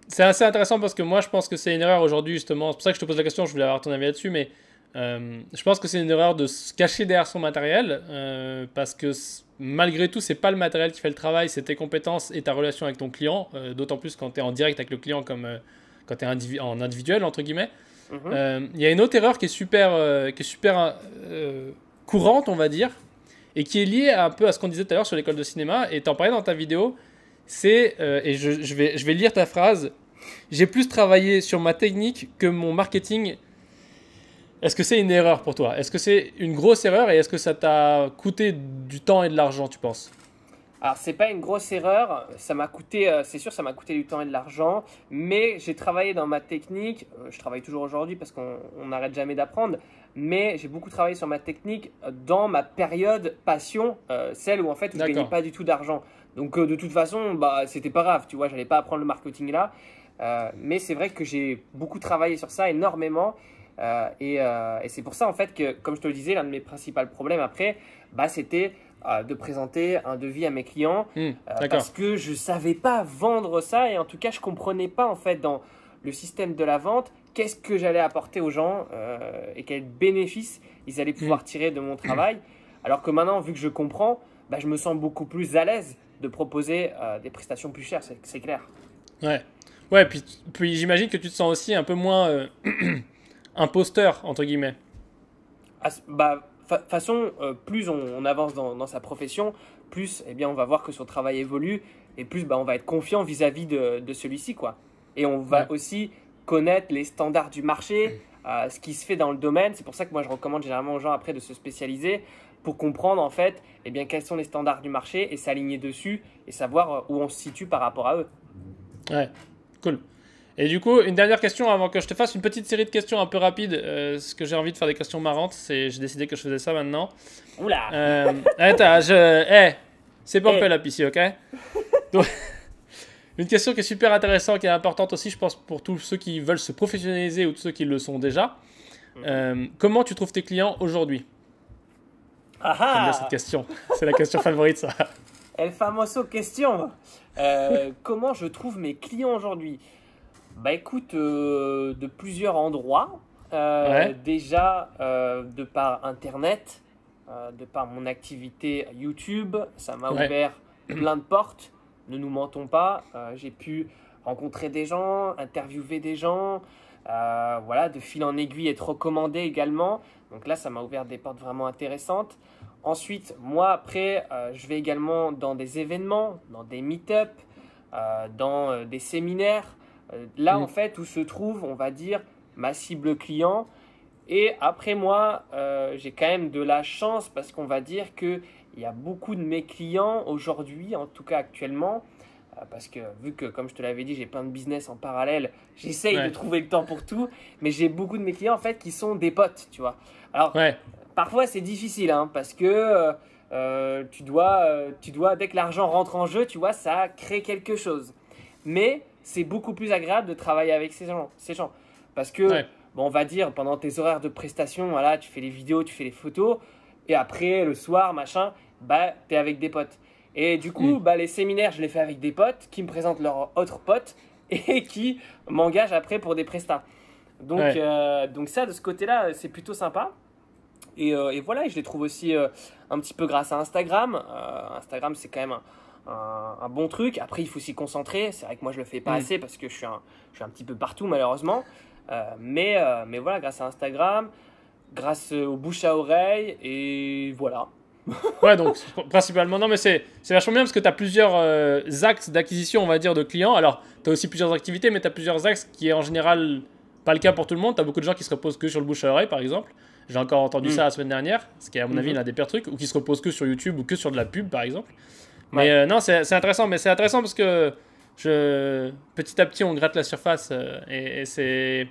[SPEAKER 2] C'est assez intéressant parce que moi je pense que c'est une erreur aujourd'hui justement. C'est pour ça que je te pose la question, je voulais avoir ton avis là-dessus, mais euh, je pense que c'est une erreur de se cacher derrière son matériel euh, parce que malgré tout, c'est pas le matériel qui fait le travail, c'est tes compétences et ta relation avec ton client, euh, d'autant plus quand tu es en direct avec le client comme quand tu es en individuel entre guillemets.
[SPEAKER 3] Mhm.
[SPEAKER 2] Il y a une autre erreur qui est super, qui est super courante, on va dire, et qui est liée un peu à ce qu'on disait tout à l'heure sur l'école de cinéma, et t'en parlais dans ta vidéo, c'est, et je, je vais, je vais lire ta phrase, j'ai plus travaillé sur ma technique que mon marketing. Est-ce que c'est une erreur pour toi? Est-ce que c'est une grosse erreur et est-ce que ça t'a coûté du temps et de l'argent, tu penses?
[SPEAKER 3] Alors, c'est pas une grosse erreur. Ça m'a coûté, euh, c'est sûr, ça m'a coûté du temps et de l'argent. Mais j'ai travaillé dans ma technique. euh, je travaille toujours aujourd'hui parce qu'on on n'arrête jamais d'apprendre. Mais j'ai beaucoup travaillé sur ma technique euh, dans ma période passion, euh, celle où en fait je gagnais pas du tout d'argent. Donc euh, de toute façon, bah c'était pas grave, tu vois, j'allais pas apprendre le marketing là. Euh, mais c'est vrai que j'ai beaucoup travaillé sur ça énormément. Euh, et euh, et c'est pour ça en fait que, comme je te le disais, l'un de mes principaux problèmes après, bah, c'était euh, de présenter un devis à mes clients
[SPEAKER 2] Hmm, D'accord.
[SPEAKER 3] parce que je savais pas vendre ça et en tout cas je comprenais pas en fait dans le système de la vente qu'est-ce que j'allais apporter aux gens et quels bénéfices ils allaient pouvoir tirer de mon travail. Alors que maintenant vu que je comprends, bah, je me sens beaucoup plus à l'aise de proposer des prestations plus chères, c'est clair.
[SPEAKER 2] Ouais. Ouais, puis, puis j'imagine que tu te sens aussi un peu moins imposteur, entre guillemets.
[SPEAKER 3] Ah, bah, fa- façon, euh, plus on, on avance dans, dans sa profession, plus eh bien, on va voir que son travail évolue et plus bah, on va être confiant vis-à-vis de, de celui-ci. quoi. Et on va
[SPEAKER 2] Ouais.
[SPEAKER 3] aussi connaître les standards du marché, euh, ce qui se fait dans le domaine. C'est pour ça que moi je recommande généralement aux gens après de se spécialiser pour comprendre en fait eh bien, quels sont les standards du marché et s'aligner dessus et savoir euh, où on se situe par rapport à eux.
[SPEAKER 2] Ouais, cool. Et du coup, une dernière question avant que je te fasse une petite série de questions un peu rapides. euh, ce que j'ai envie de faire des questions marrantes, c'est j'ai décidé que je faisais ça maintenant.
[SPEAKER 3] Oula
[SPEAKER 2] Euh, attends, je, eh, c'est pas un peu la piscine, ok? Donc, Une question qui est super intéressante, qui est importante aussi, je pense, pour tous ceux qui veulent se professionnaliser ou tous ceux qui le sont déjà.
[SPEAKER 3] Mhm.
[SPEAKER 2] Euh, comment tu trouves tes clients aujourd'hui?
[SPEAKER 3] Ah
[SPEAKER 2] bien
[SPEAKER 3] ah
[SPEAKER 2] cette question. C'est la question favorite, ça.
[SPEAKER 3] El famoso question. Euh, comment je trouve mes clients aujourd'hui? Bah écoute, euh, de plusieurs endroits. Euh,
[SPEAKER 2] Ouais.
[SPEAKER 3] Déjà, euh, de par Internet, de par mon activité YouTube, ça m'a
[SPEAKER 2] Ouais.
[SPEAKER 3] ouvert plein de portes. Ne nous mentons pas. J'ai pu rencontrer des gens, interviewer des gens. voilà, de fil en aiguille, être recommandé également. Donc là, ça m'a ouvert des portes vraiment intéressantes. Ensuite, moi, après, je vais également dans des événements, dans des meet-up, euh, dans des séminaires. Euh, là,
[SPEAKER 2] Mm.
[SPEAKER 3] en fait, où se trouve, on va dire, ma cible client. Et après, moi, euh, j'ai quand même de la chance parce qu'on va dire qu'il y a beaucoup de mes clients aujourd'hui, en tout cas actuellement, euh, parce que vu que, comme je te l'avais dit, j'ai plein de business en parallèle, j'essaye
[SPEAKER 2] Ouais.
[SPEAKER 3] de trouver le temps pour tout, mais j'ai beaucoup de mes clients, en fait, qui sont des potes, tu vois. Alors,
[SPEAKER 2] Ouais,
[SPEAKER 3] Parfois, c'est difficile, hein, parce que euh, tu, dois, tu dois, dès que l'argent rentre en jeu, tu vois, ça crée quelque chose. Mais c'est beaucoup plus agréable de travailler avec ces gens. Ces gens parce que,
[SPEAKER 2] Ouais.
[SPEAKER 3] bon, on va dire, pendant tes horaires de prestation, voilà, tu fais les vidéos, tu fais les photos, et après, le soir, machin, bah, tu es avec des potes. Et du coup,
[SPEAKER 2] Mm.
[SPEAKER 3] bah, les séminaires, je les fais avec des potes qui me présentent leurs autres potes et qui m'engagent après pour des prestats. Donc,
[SPEAKER 2] Ouais.
[SPEAKER 3] euh, donc ça, de ce côté-là, c'est plutôt sympa. Et, euh, et voilà, je les trouve aussi euh, un petit peu grâce à Instagram. Instagram, c'est quand même un, un- un bon truc. Après, il faut s'y concentrer. C'est vrai que moi, je le fais pas
[SPEAKER 2] Mm.
[SPEAKER 3] assez parce que je suis un, je suis un petit peu partout, malheureusement. Euh, mais, euh, mais voilà, grâce à Instagram, grâce au bouche à oreille, et voilà.
[SPEAKER 2] ouais, donc principalement, non, mais c'est vachement bien parce que tu as plusieurs euh, axes d'acquisition, on va dire, de clients. Alors, tu as aussi plusieurs activités, mais tu as plusieurs axes qui est en général pas le cas pour tout le monde. Tu as beaucoup de gens qui se reposent que sur le bouche à oreille, par exemple. J'ai encore entendu mm. ça la semaine dernière, ce qui est à mon avis mm-hmm. l'un des pires trucs, ou qui se reposent que sur YouTube ou que sur de la pub, par exemple. Mais euh, non, c'est intéressant, mais c'est intéressant parce que je, petit à petit, on gratte la surface euh, et, c'est.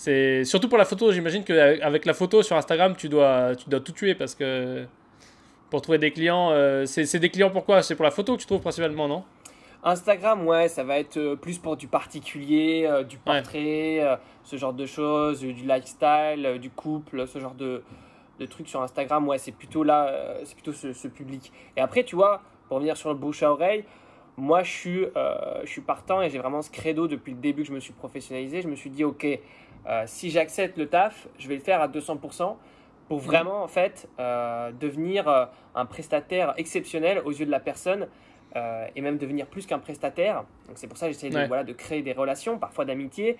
[SPEAKER 2] C'est surtout pour la photo, j'imagine qu'avec la photo sur Instagram, tu dois, tu dois tout tuer parce que pour trouver des clients, euh, c'est des clients pourquoi C'est pour la photo que tu trouves principalement, non?
[SPEAKER 3] Instagram, ouais, ça va être plus pour du particulier, du portrait, ce genre de choses, du lifestyle, du couple, ce genre de, de trucs sur Instagram. Ouais, c'est plutôt là, c'est plutôt ce, ce, public. Et après, tu vois, pour revenir sur le bouche à oreille, moi je suis, euh, je suis partant et j'ai vraiment ce credo depuis le début que je me suis professionnalisé. Je me suis dit, ok, euh, si j'accepte le taf, je vais le faire à 200% pour vraiment en fait euh, devenir un prestataire exceptionnel aux yeux de la personne et même devenir plus qu'un prestataire. Donc c'est pour ça que j'essaie de, voilà, de créer des relations, parfois d'amitié,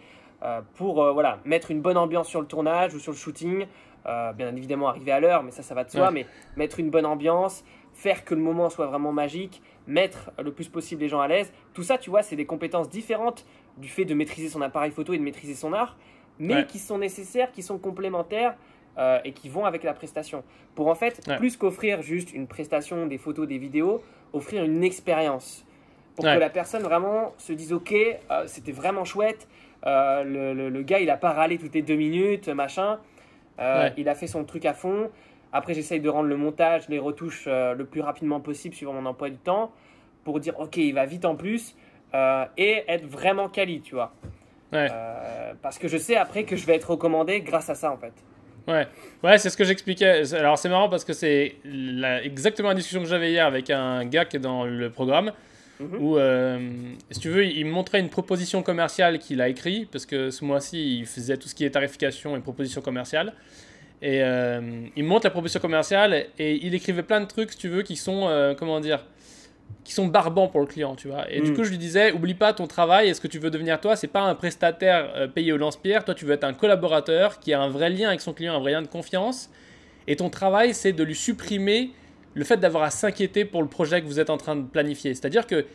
[SPEAKER 3] pour voilà, mettre une bonne ambiance sur le tournage ou sur le shooting. bien évidemment arriver à l'heure, mais ça, ça va de soi, mais mettre une bonne ambiance, faire que le moment soit vraiment magique, mettre le plus possible les gens à l'aise. Tout ça, tu vois, c'est des compétences différentes du fait de maîtriser son appareil photo et de maîtriser son art, mais qui sont nécessaires, qui sont complémentaires euh, et qui vont avec la prestation. Pour en fait, plus qu'offrir juste une prestation, des photos, des vidéos, offrir une expérience. Pour que la personne vraiment se dise, ok, euh, c'était vraiment chouette, euh, le, le, gars, il a pas râlé toutes les deux minutes, machin. Il a fait son truc à fond. Après, j'essaye de rendre le montage, les retouches euh, le plus rapidement possible suivant mon emploi du temps pour dire ok, il va vite en plus euh, et être vraiment quali, tu vois. Ouais. Euh, parce que je sais après que je vais être recommandé grâce à ça en fait.
[SPEAKER 2] Ouais, ouais c'est ce que j'expliquais. Alors c'est marrant parce que c'est exactement la discussion que j'avais hier avec un gars qui est dans le programme. Mhm. Où, si tu veux, il me montrait une proposition commerciale qu'il a écrit, parce que ce mois-ci, il faisait tout ce qui est tarification et proposition commerciale. Et euh, il monte la proposition commerciale et il écrivait plein de trucs, si tu veux, qui sont, euh, comment dire, qui sont barbants pour le client, tu vois. Et du mm. coup, je lui disais, oublie pas ton travail, est-ce que tu veux devenir toi C'est pas un prestataire euh, payé au lance-pierre, toi tu veux être un collaborateur qui a un vrai lien avec son client, un vrai lien de confiance. Et ton travail, c'est de lui supprimer le fait d'avoir à s'inquiéter pour le projet que vous êtes en train de planifier. C'est-à-dire que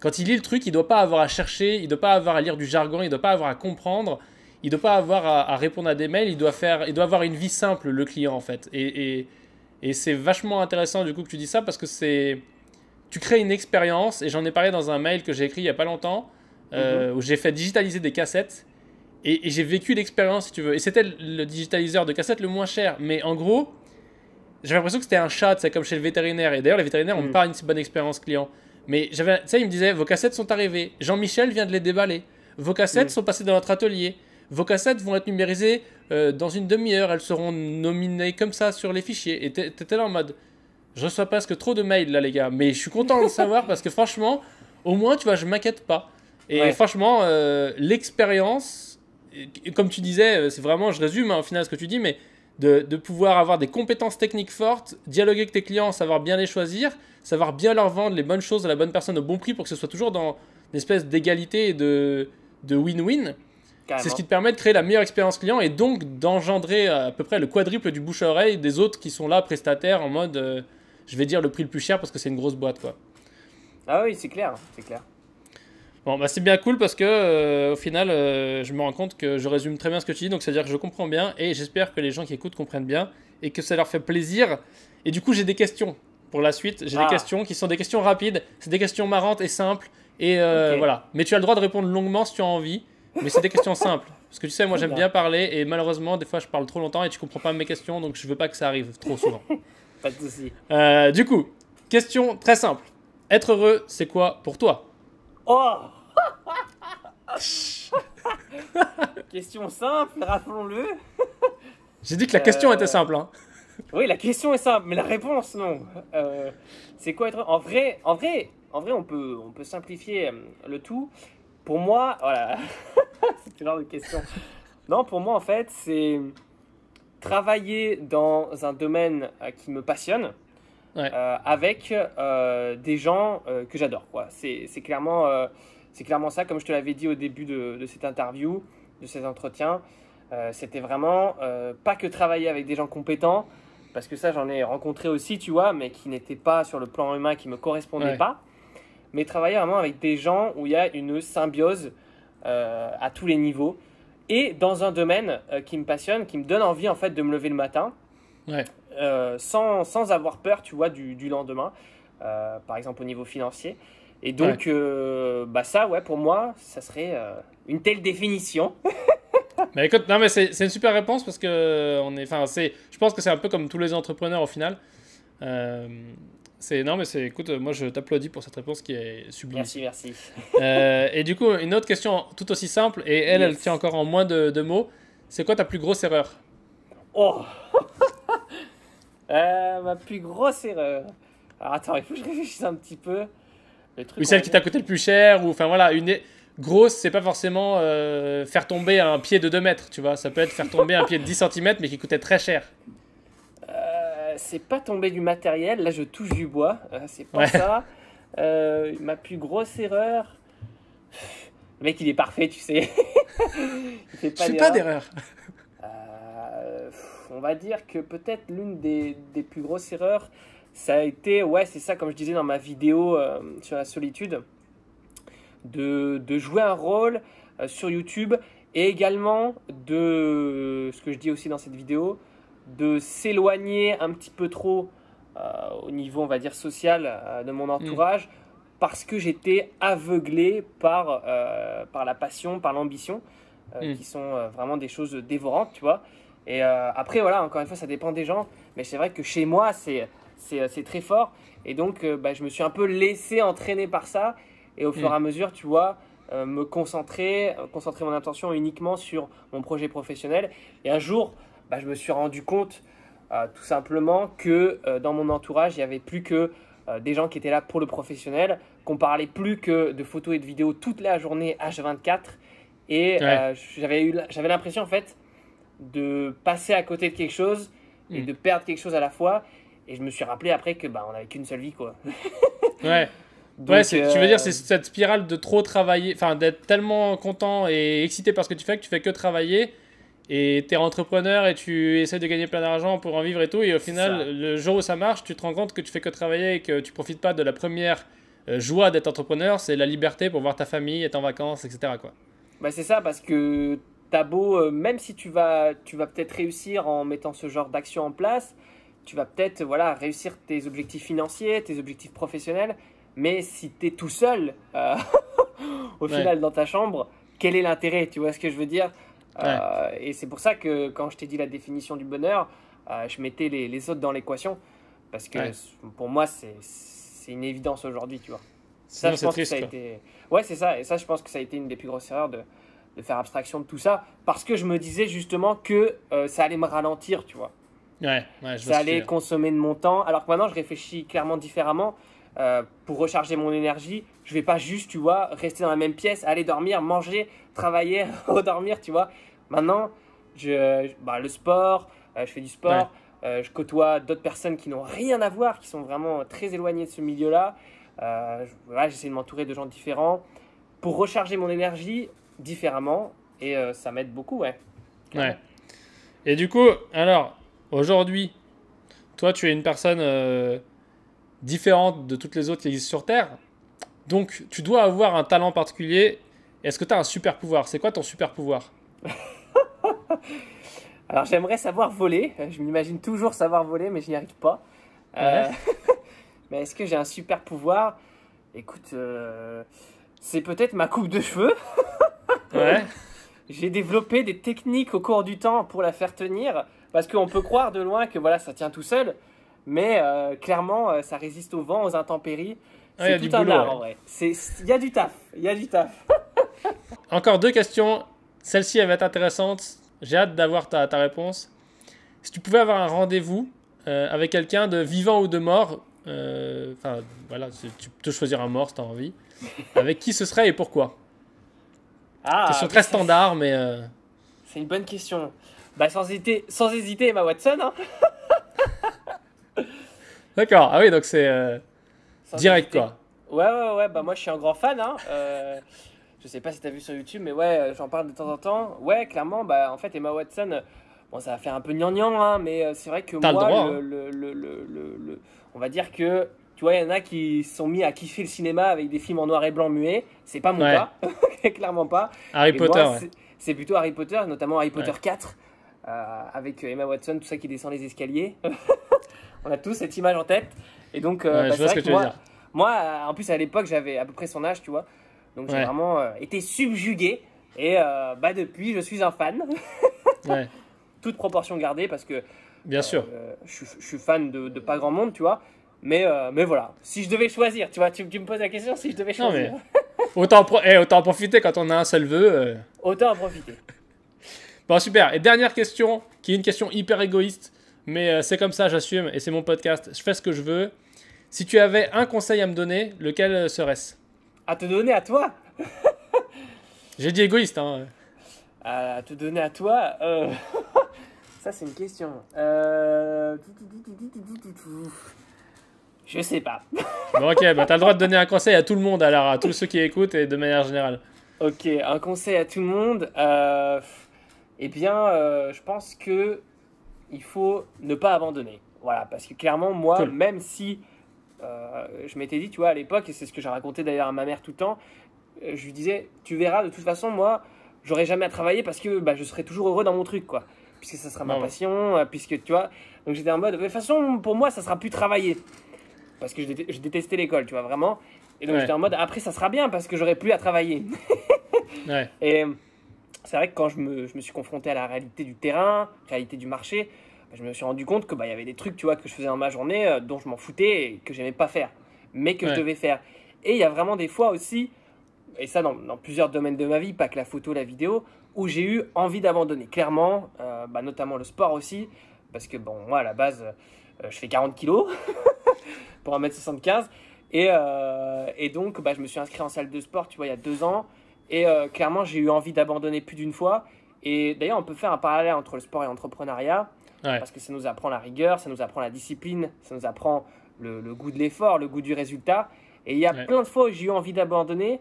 [SPEAKER 2] quand il lit le truc, il doit pas avoir à chercher, il doit pas avoir à lire du jargon, il doit pas avoir à comprendre il ne doit pas avoir à, répondre à des mails, il doit, faire, il doit avoir une vie simple, le client, en fait. Et, et, c'est vachement intéressant, du coup, que tu dis ça, parce que c'est... Tu crées une expérience, et j'en ai parlé dans un mail que j'ai écrit il n'y a pas longtemps, euh, mhm. où j'ai fait digitaliser des cassettes, et, j'ai vécu l'expérience, si tu veux. Et c'était le digitaliseur de cassettes le moins cher. Mais en gros, j'avais l'impression que c'était un chat, c'est comme chez le vétérinaire. Et d'ailleurs, les vétérinaires n'ont mhm. pas une si bonne expérience client. Mais j'avais, tu sais, il me disait, vos cassettes sont arrivées. Jean-Michel vient de les déballer. Vos cassettes mhm. sont passées dans notre atelier. Vos cassettes vont être numérisées euh, dans une demi-heure. Elles seront nominées comme ça sur les fichiers. Et t'étais là en mode, je reçois presque trop de mails là, les gars. Mais je suis content de le savoir parce que franchement, au moins, tu vois, je m'inquiète pas. Et franchement, euh, l'expérience, comme tu disais, euh, c'est vraiment, je résume hein, au final ce que tu dis, mais de, de, pouvoir avoir des compétences techniques fortes, dialoguer avec tes clients, savoir bien les choisir, savoir bien leur vendre les bonnes choses à la bonne personne au bon prix pour que ce soit toujours dans une espèce d'égalité et de win-win. C'est ce qui te permet de créer la meilleure expérience client et donc d'engendrer à peu près le quadruple du bouche à oreille des autres qui sont là, prestataires, en mode euh, je vais dire le prix le plus cher parce que c'est une grosse boîte. quoi.
[SPEAKER 3] Ah oui, c'est clair, c'est clair.
[SPEAKER 2] Bon, bah c'est bien cool parce que euh, au final, euh, je me rends compte que je résume très bien ce que tu dis, donc c'est-à-dire que je comprends bien et j'espère que les gens qui écoutent comprennent bien et que ça leur fait plaisir. Et du coup, j'ai des questions pour la suite. J'ai des ah. questions qui sont des questions rapides, c'est des questions marrantes et simples. Et voilà. Mais tu as le droit de répondre longuement si tu as envie. Mais c'est des questions simples. Parce que tu sais, moi j'aime bien parler et malheureusement, des fois je parle trop longtemps et tu comprends pas mes questions donc je veux pas que ça arrive trop souvent.
[SPEAKER 3] pas de soucis.
[SPEAKER 2] Euh, du coup, question très simple. Être heureux, c'est quoi pour toi?
[SPEAKER 3] Oh Question simple, rappelons-le.
[SPEAKER 2] J'ai dit que la question était simple. Hein.
[SPEAKER 3] Oui, la question est simple, mais la réponse non. Euh, c'est quoi être en vrai, en vrai, en vrai, on peut, on peut simplifier euh, le tout pour moi, voilà, c'est ce genre de question. Non, pour moi, en fait, c'est travailler dans un domaine euh, qui me passionne. Euh, avec euh, des gens que j'adore. C'est, clairement, c'est clairement ça, comme je te l'avais dit au début de, de cette interview, de cet entretien. c'était vraiment pas que travailler avec des gens compétents, parce que ça j'en ai rencontré aussi, tu vois, mais qui n'étaient pas sur le plan humain, qui me correspondaient
[SPEAKER 2] Ouais.
[SPEAKER 3] pas. Mais travailler vraiment avec des gens où il y a une symbiose euh, à tous les niveaux et dans un domaine euh, qui me passionne, qui me donne envie en fait de me lever le matin,
[SPEAKER 2] Ouais.
[SPEAKER 3] euh, sans, sans avoir peur, tu vois, du, du lendemain, par exemple au niveau financier. Et donc, bah ça, ouais, pour moi, ça serait une telle définition.
[SPEAKER 2] Mais écoute, non, mais c'est c'est une super réponse parce que on est, enfin, c'est, je pense que c'est un peu comme tous les entrepreneurs au final. Euh, c'est non, mais c'est, écoute, moi je t'applaudis pour cette réponse qui est sublime.
[SPEAKER 3] Merci, merci.
[SPEAKER 2] Euh, et du coup, une autre question tout aussi simple et elle, elle tient encore en moins de, de mots. C'est quoi ta plus grosse erreur?
[SPEAKER 3] Oh Euh, Ma plus grosse erreur. Alors attends, il faut que je réfléchisse un petit peu. Le truc,
[SPEAKER 2] Ou
[SPEAKER 3] on
[SPEAKER 2] celle qui t'a coûté le plus cher Ou enfin voilà, une grosse, c'est pas forcément euh, faire tomber un pied de 2 mètres, tu vois. Ça peut être faire tomber un pied de 10 cm mais qui coûtait très cher.
[SPEAKER 3] C'est pas tomber du matériel, là je touche du bois, euh, c'est pas
[SPEAKER 2] Ouais.
[SPEAKER 3] ça. Euh, ma plus grosse erreur. Le mec il est parfait, tu sais. il fait
[SPEAKER 2] Je fais pas d'erreur.
[SPEAKER 3] Euh, on va dire que peut-être l'une des, des plus grosses erreurs, ça a été, ouais, c'est ça, comme je disais dans ma vidéo euh, sur la solitude, de, de jouer un rôle sur YouTube et également de, ce que je dis aussi dans cette vidéo, de s'éloigner un petit peu trop euh, au niveau, on va dire, social euh, de mon entourage. Parce que j'étais aveuglé par, euh, par la passion, par l'ambition,
[SPEAKER 2] Mm.
[SPEAKER 3] qui sont vraiment des choses dévorantes, tu vois. Et après, voilà, encore une fois, ça dépend des gens. Mais c'est vrai que chez moi, c'est, c'est, c'est très fort. Et donc, bah, je me suis un peu laissé entraîner par ça. Et au fur
[SPEAKER 2] Mm.
[SPEAKER 3] et à mesure, tu vois, me concentrer, concentrer mon attention uniquement sur mon projet professionnel. Et un jour, bah, je me suis rendu compte euh, tout simplement que euh, dans mon entourage, il n'y avait plus que euh, des gens qui étaient là pour le professionnel, qu'on parlait plus que de photos et de vidéos toute la journée H24. Et
[SPEAKER 2] Ouais.
[SPEAKER 3] j'avais l'impression en fait de passer à côté de quelque chose et
[SPEAKER 2] Mm.
[SPEAKER 3] de perdre quelque chose à la fois. Et je me suis rappelé après que bah, on n'avait qu'une seule vie quoi.
[SPEAKER 2] Ouais.
[SPEAKER 3] Donc,
[SPEAKER 2] ouais, c'est- tu veux dire, c'est cette spirale de trop travailler, enfin d'être tellement content et excité par ce que tu fais que tu fais que travailler et t'es entrepreneur et tu essaies de gagner plein d'argent pour en vivre et tout. Et au final,
[SPEAKER 3] ça.
[SPEAKER 2] le jour où ça marche, tu te rends compte que tu fais que travailler et que tu profites pas de la première euh, joie d'être entrepreneur, c'est la liberté pour voir ta famille, être en vacances, etc. Quoi.
[SPEAKER 3] Bah c'est ça parce que t'as beau, euh, même si tu vas, tu vas peut-être réussir en mettant ce genre d'action en place, tu vas peut-être voilà réussir tes objectifs financiers, tes objectifs professionnels, mais si t'es tout seul euh, au
[SPEAKER 2] Ouais.
[SPEAKER 3] final dans ta chambre, quel est l'intérêt Tu vois ce que je veux dire? Euh, Et c'est pour ça que quand je t'ai dit la définition du bonheur, euh, je mettais les, les autres dans l'équation parce que
[SPEAKER 2] Ouais.
[SPEAKER 3] pour moi c'est une évidence aujourd'hui, tu vois. Ça, je pense
[SPEAKER 2] triste.
[SPEAKER 3] que ça a été. Ouais, c'est ça. Et ça, je pense que ça a été une des plus grosses erreurs de, de faire abstraction de tout ça. Parce que je me disais justement que euh, ça allait me ralentir, tu vois.
[SPEAKER 2] Ouais, ouais, je
[SPEAKER 3] Ça allait consommer de mon temps. Alors que maintenant, je réfléchis clairement différemment. Euh, pour recharger mon énergie, je vais pas juste, tu vois, rester dans la même pièce, aller dormir, manger, travailler, redormir, tu vois. Maintenant, je, bah, le sport, euh, je fais du sport, euh, je côtoie d'autres personnes qui n'ont rien à voir, qui sont vraiment très éloignées de ce milieu-là. Euh, voilà, j'essaie de m'entourer de gens différents pour recharger mon énergie différemment et euh, ça m'aide beaucoup, ouais.
[SPEAKER 2] Ouais. Et du coup, alors, aujourd'hui, toi, tu es une personne différente de toutes les autres qui existent sur Terre. Donc, tu dois avoir un talent particulier. Est-ce que tu as un super pouvoir? C'est quoi ton super pouvoir?
[SPEAKER 3] Alors j'aimerais savoir voler. Je m'imagine toujours savoir voler, mais je n'y arrive pas. Euh, mais est-ce que j'ai un super pouvoir? Écoute, euh, c'est peut-être ma coupe de cheveux.
[SPEAKER 2] Ouais.
[SPEAKER 3] J'ai développé des techniques au cours du temps pour la faire tenir, parce qu'on peut croire de loin que voilà, ça tient tout seul, mais euh, clairement, euh, ça résiste au vent, aux intempéries.
[SPEAKER 2] Ah,
[SPEAKER 3] C'est
[SPEAKER 2] du
[SPEAKER 3] tout un
[SPEAKER 2] boulot,
[SPEAKER 3] art
[SPEAKER 2] ouais.
[SPEAKER 3] en vrai. C'est- Il y a du taf, il y a du taf.
[SPEAKER 2] Encore deux questions. Celle-ci, elle va être intéressante. J'ai hâte d'avoir ta, ta réponse. Si tu pouvais avoir un rendez-vous euh, avec quelqu'un de vivant ou de mort, euh, enfin voilà, tu peux choisir un mort si tu as envie. Avec qui ce serait et pourquoi?
[SPEAKER 3] Ah,
[SPEAKER 2] Question très standard, mais. euh,
[SPEAKER 3] C'est une bonne question. Bah, sans hésiter, sans hésiter, Emma Watson. Hein.
[SPEAKER 2] D'accord, ah oui, donc c'est euh, direct quoi.
[SPEAKER 3] Ouais, ouais, ouais, bah moi je suis un grand fan. Hein. Euh, je sais pas si t'as vu sur YouTube, mais ouais, euh, j'en parle de temps en temps. Ouais, clairement, bah en fait, Emma Watson, Bon, ça va faire un peu gnangnan, hein, mais c'est vrai que
[SPEAKER 2] le
[SPEAKER 3] moi,
[SPEAKER 2] droit,
[SPEAKER 3] le,
[SPEAKER 2] hein.
[SPEAKER 3] le- le- le- le- on va dire que, tu vois, il y en a qui sont mis à kiffer le cinéma avec des films en noir et blanc muets. C'est pas mon
[SPEAKER 2] Ouais.
[SPEAKER 3] cas, clairement pas.
[SPEAKER 2] Harry
[SPEAKER 3] Et
[SPEAKER 2] Potter,
[SPEAKER 3] moi,
[SPEAKER 2] ouais.
[SPEAKER 3] c'est- c'est plutôt Harry Potter, notamment Harry Potter
[SPEAKER 2] Ouais.
[SPEAKER 3] 4, euh, avec Emma Watson, tout ça qui descend les escaliers. on a tous cette image en tête. Et donc, euh,
[SPEAKER 2] Ouais,
[SPEAKER 3] bah, c'est vrai
[SPEAKER 2] que
[SPEAKER 3] moi,
[SPEAKER 2] dire.
[SPEAKER 3] moi, en plus, à l'époque, j'avais à peu près son âge, tu vois. Donc, j'ai vraiment euh, été subjugué. Et euh, bah, depuis, je suis un fan.
[SPEAKER 2] Ouais,
[SPEAKER 3] Toute proportion gardée, parce que
[SPEAKER 2] bien sûr.
[SPEAKER 3] euh, je, suis- je suis fan de, de pas grand monde, tu vois. Mais, mais voilà, si je devais choisir, tu vois, tu, tu me poses la question, si je devais
[SPEAKER 2] Non,
[SPEAKER 3] choisir,
[SPEAKER 2] Autant, en pro- eh, autant en profiter quand on a un seul vœu.
[SPEAKER 3] autant en profiter.
[SPEAKER 2] Bon, super. Et dernière question, qui est une question hyper égoïste, mais euh, c'est comme ça, j'assume, et c'est mon podcast, je fais ce que je veux. Si tu avais un conseil à me donner, lequel euh, serait-ce?
[SPEAKER 3] À te donner à toi
[SPEAKER 2] J'ai dit égoïste, hein.
[SPEAKER 3] À te donner à toi euh, Ça, c'est une question. Euh, Je sais pas.
[SPEAKER 2] Bon, ok, bah t'as le droit de donner un conseil à tout le monde, alors à tous ceux qui écoutent et de manière générale.
[SPEAKER 3] Ok, un conseil à tout le monde. Euh, eh bien, je pense que il faut ne pas abandonner. Voilà, parce que clairement, moi,
[SPEAKER 2] Cool.
[SPEAKER 3] même si euh, je m'étais dit, tu vois, à l'époque, et c'est ce que j'ai raconté d'ailleurs à ma mère tout le temps, euh, je lui disais, tu verras, de toute façon, moi, j'aurai jamais à travailler parce que bah, je serai toujours heureux dans mon truc, quoi. Puisque ça sera ma passion, euh, puisque tu vois. Donc j'étais en mode, de toute façon, pour moi, ça sera plus travailler. Parce que je, déte- je détestais l'école, tu vois, vraiment. Et donc
[SPEAKER 2] Ouais.
[SPEAKER 3] j'étais en mode, après, ça sera bien parce que j'aurai plus à travailler.
[SPEAKER 2] Ouais,
[SPEAKER 3] Et c'est vrai que quand je me, je me suis confronté à la réalité du terrain, réalité du marché, bah, je me suis rendu compte que bah, y avait des trucs, tu vois, que je faisais dans ma journée euh, dont je m'en foutais et que j'aimais pas faire, mais que
[SPEAKER 2] Ouais.
[SPEAKER 3] je devais faire. Et il y a vraiment des fois aussi, et ça dans, dans plusieurs domaines de ma vie, pas que la photo, la vidéo, où j'ai eu envie d'abandonner. Clairement, euh, bah, notamment le sport aussi, parce que bon, moi à la base, euh, je fais 40 kilos pour 1m75. Et, et donc, bah, je me suis inscrit en salle de sport, tu vois, il y a deux ans. Et euh, clairement, j'ai eu envie d'abandonner plus d'une fois. Et d'ailleurs, on peut faire un parallèle entre le sport et l'entrepreneuriat.
[SPEAKER 2] Ouais.
[SPEAKER 3] Parce que ça nous apprend la rigueur, ça nous apprend la discipline, ça nous apprend le, le goût de l'effort, le goût du résultat. Et il y a
[SPEAKER 2] Ouais.
[SPEAKER 3] plein de fois où j'ai eu envie d'abandonner.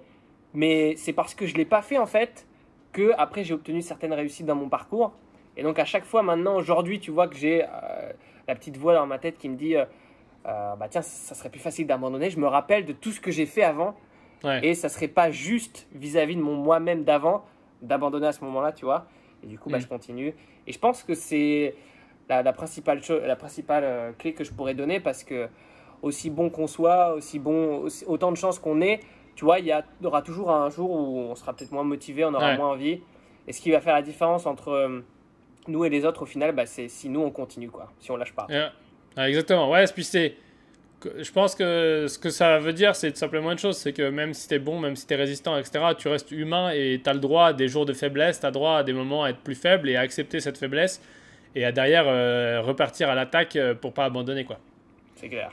[SPEAKER 3] Mais c'est parce que je ne l'ai pas fait, en fait, que après j'ai obtenu certaines réussites dans mon parcours. Et donc, à chaque fois, maintenant, aujourd'hui, tu vois que j'ai euh, la petite voix dans ma tête qui me dit euh, euh, bah tiens, ça serait plus facile d'abandonner. Je me rappelle de tout ce que j'ai fait avant
[SPEAKER 2] ouais.
[SPEAKER 3] et ça serait pas juste vis-à-vis de mon moi-même d'avant d'abandonner à ce moment-là, tu vois. Et du coup, bah,
[SPEAKER 2] Mm.
[SPEAKER 3] je continue. Et je pense que c'est la, la principale, la principale euh, clé que je pourrais donner parce que aussi bon qu'on soit, aussi bon, aussi- autant de chances qu'on ait, tu vois, il y, aura toujours un jour où on sera peut-être moins motivé, on aura
[SPEAKER 2] Ouais.
[SPEAKER 3] moins envie. Et ce qui va faire la différence entre euh, nous et les autres, au final, bah, c'est si nous on continue, quoi, si on lâche pas.
[SPEAKER 2] Exactement. Ouais, puis c'est. Je pense que ce que ça veut dire, c'est tout simplement une chose c'est que même si t'es bon, même si t'es résistant, etc., tu restes humain et t'as le droit à des jours de faiblesse, t'as le droit à des moments à être plus faible et à accepter cette faiblesse et à derrière euh, repartir à l'attaque euh, pour pas abandonner, quoi.
[SPEAKER 3] C'est clair.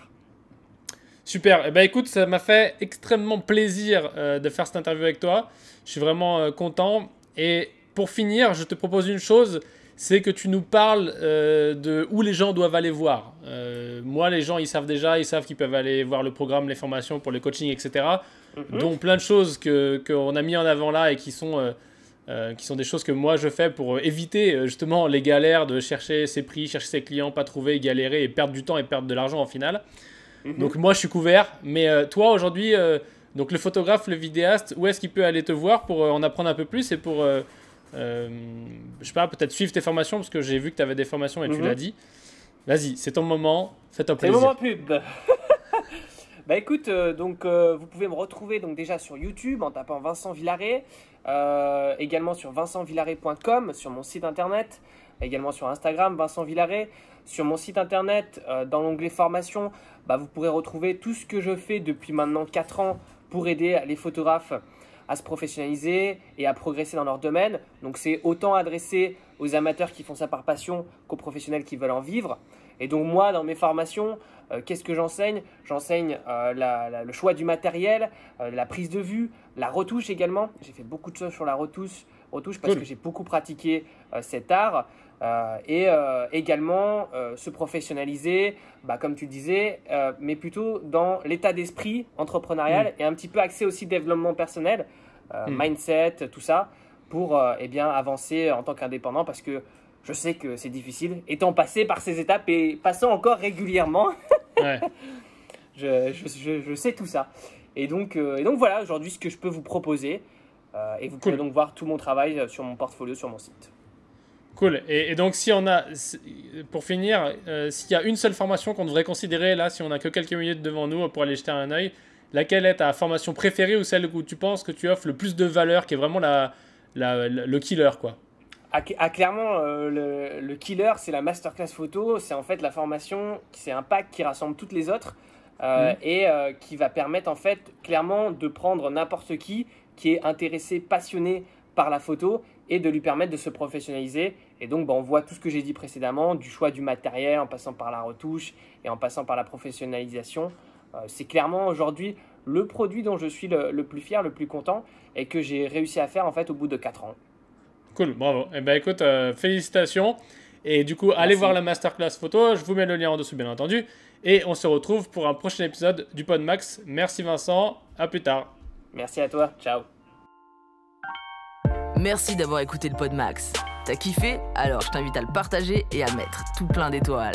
[SPEAKER 2] Super. Eh ben, écoute, ça m'a fait extrêmement plaisir euh, de faire cette interview avec toi. Je suis vraiment euh, content. Et pour finir, je te propose une chose, c'est que tu nous parles euh, de où les gens doivent aller voir. Euh, moi, les gens, ils savent déjà, ils savent qu'ils peuvent aller voir le programme, les formations pour le coaching, etc.
[SPEAKER 3] Mhm.
[SPEAKER 2] Dont plein de choses que qu'on a mis en avant là et qui sont euh, qui sont des choses que moi je fais pour éviter justement les galères de chercher ses prix, chercher ses clients, pas trouver, galérer et perdre du temps et perdre de l'argent en final.
[SPEAKER 3] Mhm.
[SPEAKER 2] Donc moi je suis couvert, mais toi aujourd'hui, donc le photographe, le vidéaste, où est-ce qu'il peut aller te voir pour en apprendre un peu plus et pour, euh, je sais pas, peut-être suivre tes formations parce que j'ai vu que tu avais des formations et tu
[SPEAKER 3] Mhm.
[SPEAKER 2] l'as dit. Vas-y, c'est ton moment, fais-toi
[SPEAKER 3] C'est le
[SPEAKER 2] plaisir.
[SPEAKER 3] moment pub. bah écoute, euh, donc euh, vous pouvez me retrouver donc déjà sur YouTube en tapant Vincent Villaret, euh, également sur vincentvillaret.com sur mon site internet, également sur Instagram Vincent Villaret, sur mon site internet dans l'onglet formation, bah, vous pourrez retrouver tout ce que je fais depuis maintenant 4 ans pour aider les photographes à se professionnaliser et à progresser dans leur domaine. Donc c'est autant adressé aux amateurs qui font ça par passion qu'aux professionnels qui veulent en vivre. Et donc moi, dans mes formations, euh, qu'est-ce que j'enseigne? J'enseigne euh, le choix du matériel, euh, la prise de vue, la retouche également. J'ai fait beaucoup de choses sur la retouche, retouche parce que j'ai beaucoup pratiqué cet art. Euh, et euh, également euh, se professionnaliser, bah, comme tu disais, mais plutôt dans l'état d'esprit entrepreneurial et un petit peu axé aussi développement personnel,
[SPEAKER 2] Mm.
[SPEAKER 3] mindset, tout ça, pour eh bien, avancer en tant qu'indépendant parce que je sais que c'est difficile, étant passé par ces étapes et passant encore régulièrement.
[SPEAKER 2] Ouais.
[SPEAKER 3] je, je, je, sais tout ça. Et donc, et donc voilà, aujourd'hui, ce que je peux vous proposer. et vous pouvez donc voir tout mon travail sur mon portfolio sur mon site.
[SPEAKER 2] Cool. Et, donc, si on a, pour finir, s'il y a une seule formation qu'on devrait considérer là, si on a que quelques minutes devant nous pour aller jeter un œil, laquelle est ta formation préférée ou celle où tu penses que tu offres le plus de valeur, qui est vraiment la, le killer quoi?
[SPEAKER 3] Ah, ah, clairement, euh, le, killer, c'est la masterclass photo. C'est en fait la formation, c'est un pack qui rassemble toutes les autres euh, mm. et euh, qui va permettre en fait clairement de prendre n'importe qui qui est intéressé, passionné par la photo et de lui permettre de se professionnaliser. Et donc, bah, on voit tout ce que j'ai dit précédemment, du choix du matériel en passant par la retouche et en passant par la professionnalisation. Euh, c'est clairement aujourd'hui le produit dont je suis le, plus fier, le plus content et que j'ai réussi à faire en fait au bout de 4 ans.
[SPEAKER 2] Cool, bravo. Eh ben écoute, euh, félicitations. Et du coup, allez voir la masterclass photo. Je vous mets le lien en dessous, bien entendu. Et on se retrouve pour un prochain épisode du Podmax. Merci Vincent. À plus tard.
[SPEAKER 3] Merci à toi. Ciao.
[SPEAKER 1] Merci d'avoir écouté le Podmax. T'as kiffé? Alors je t'invite à le partager et à mettre tout plein d'étoiles.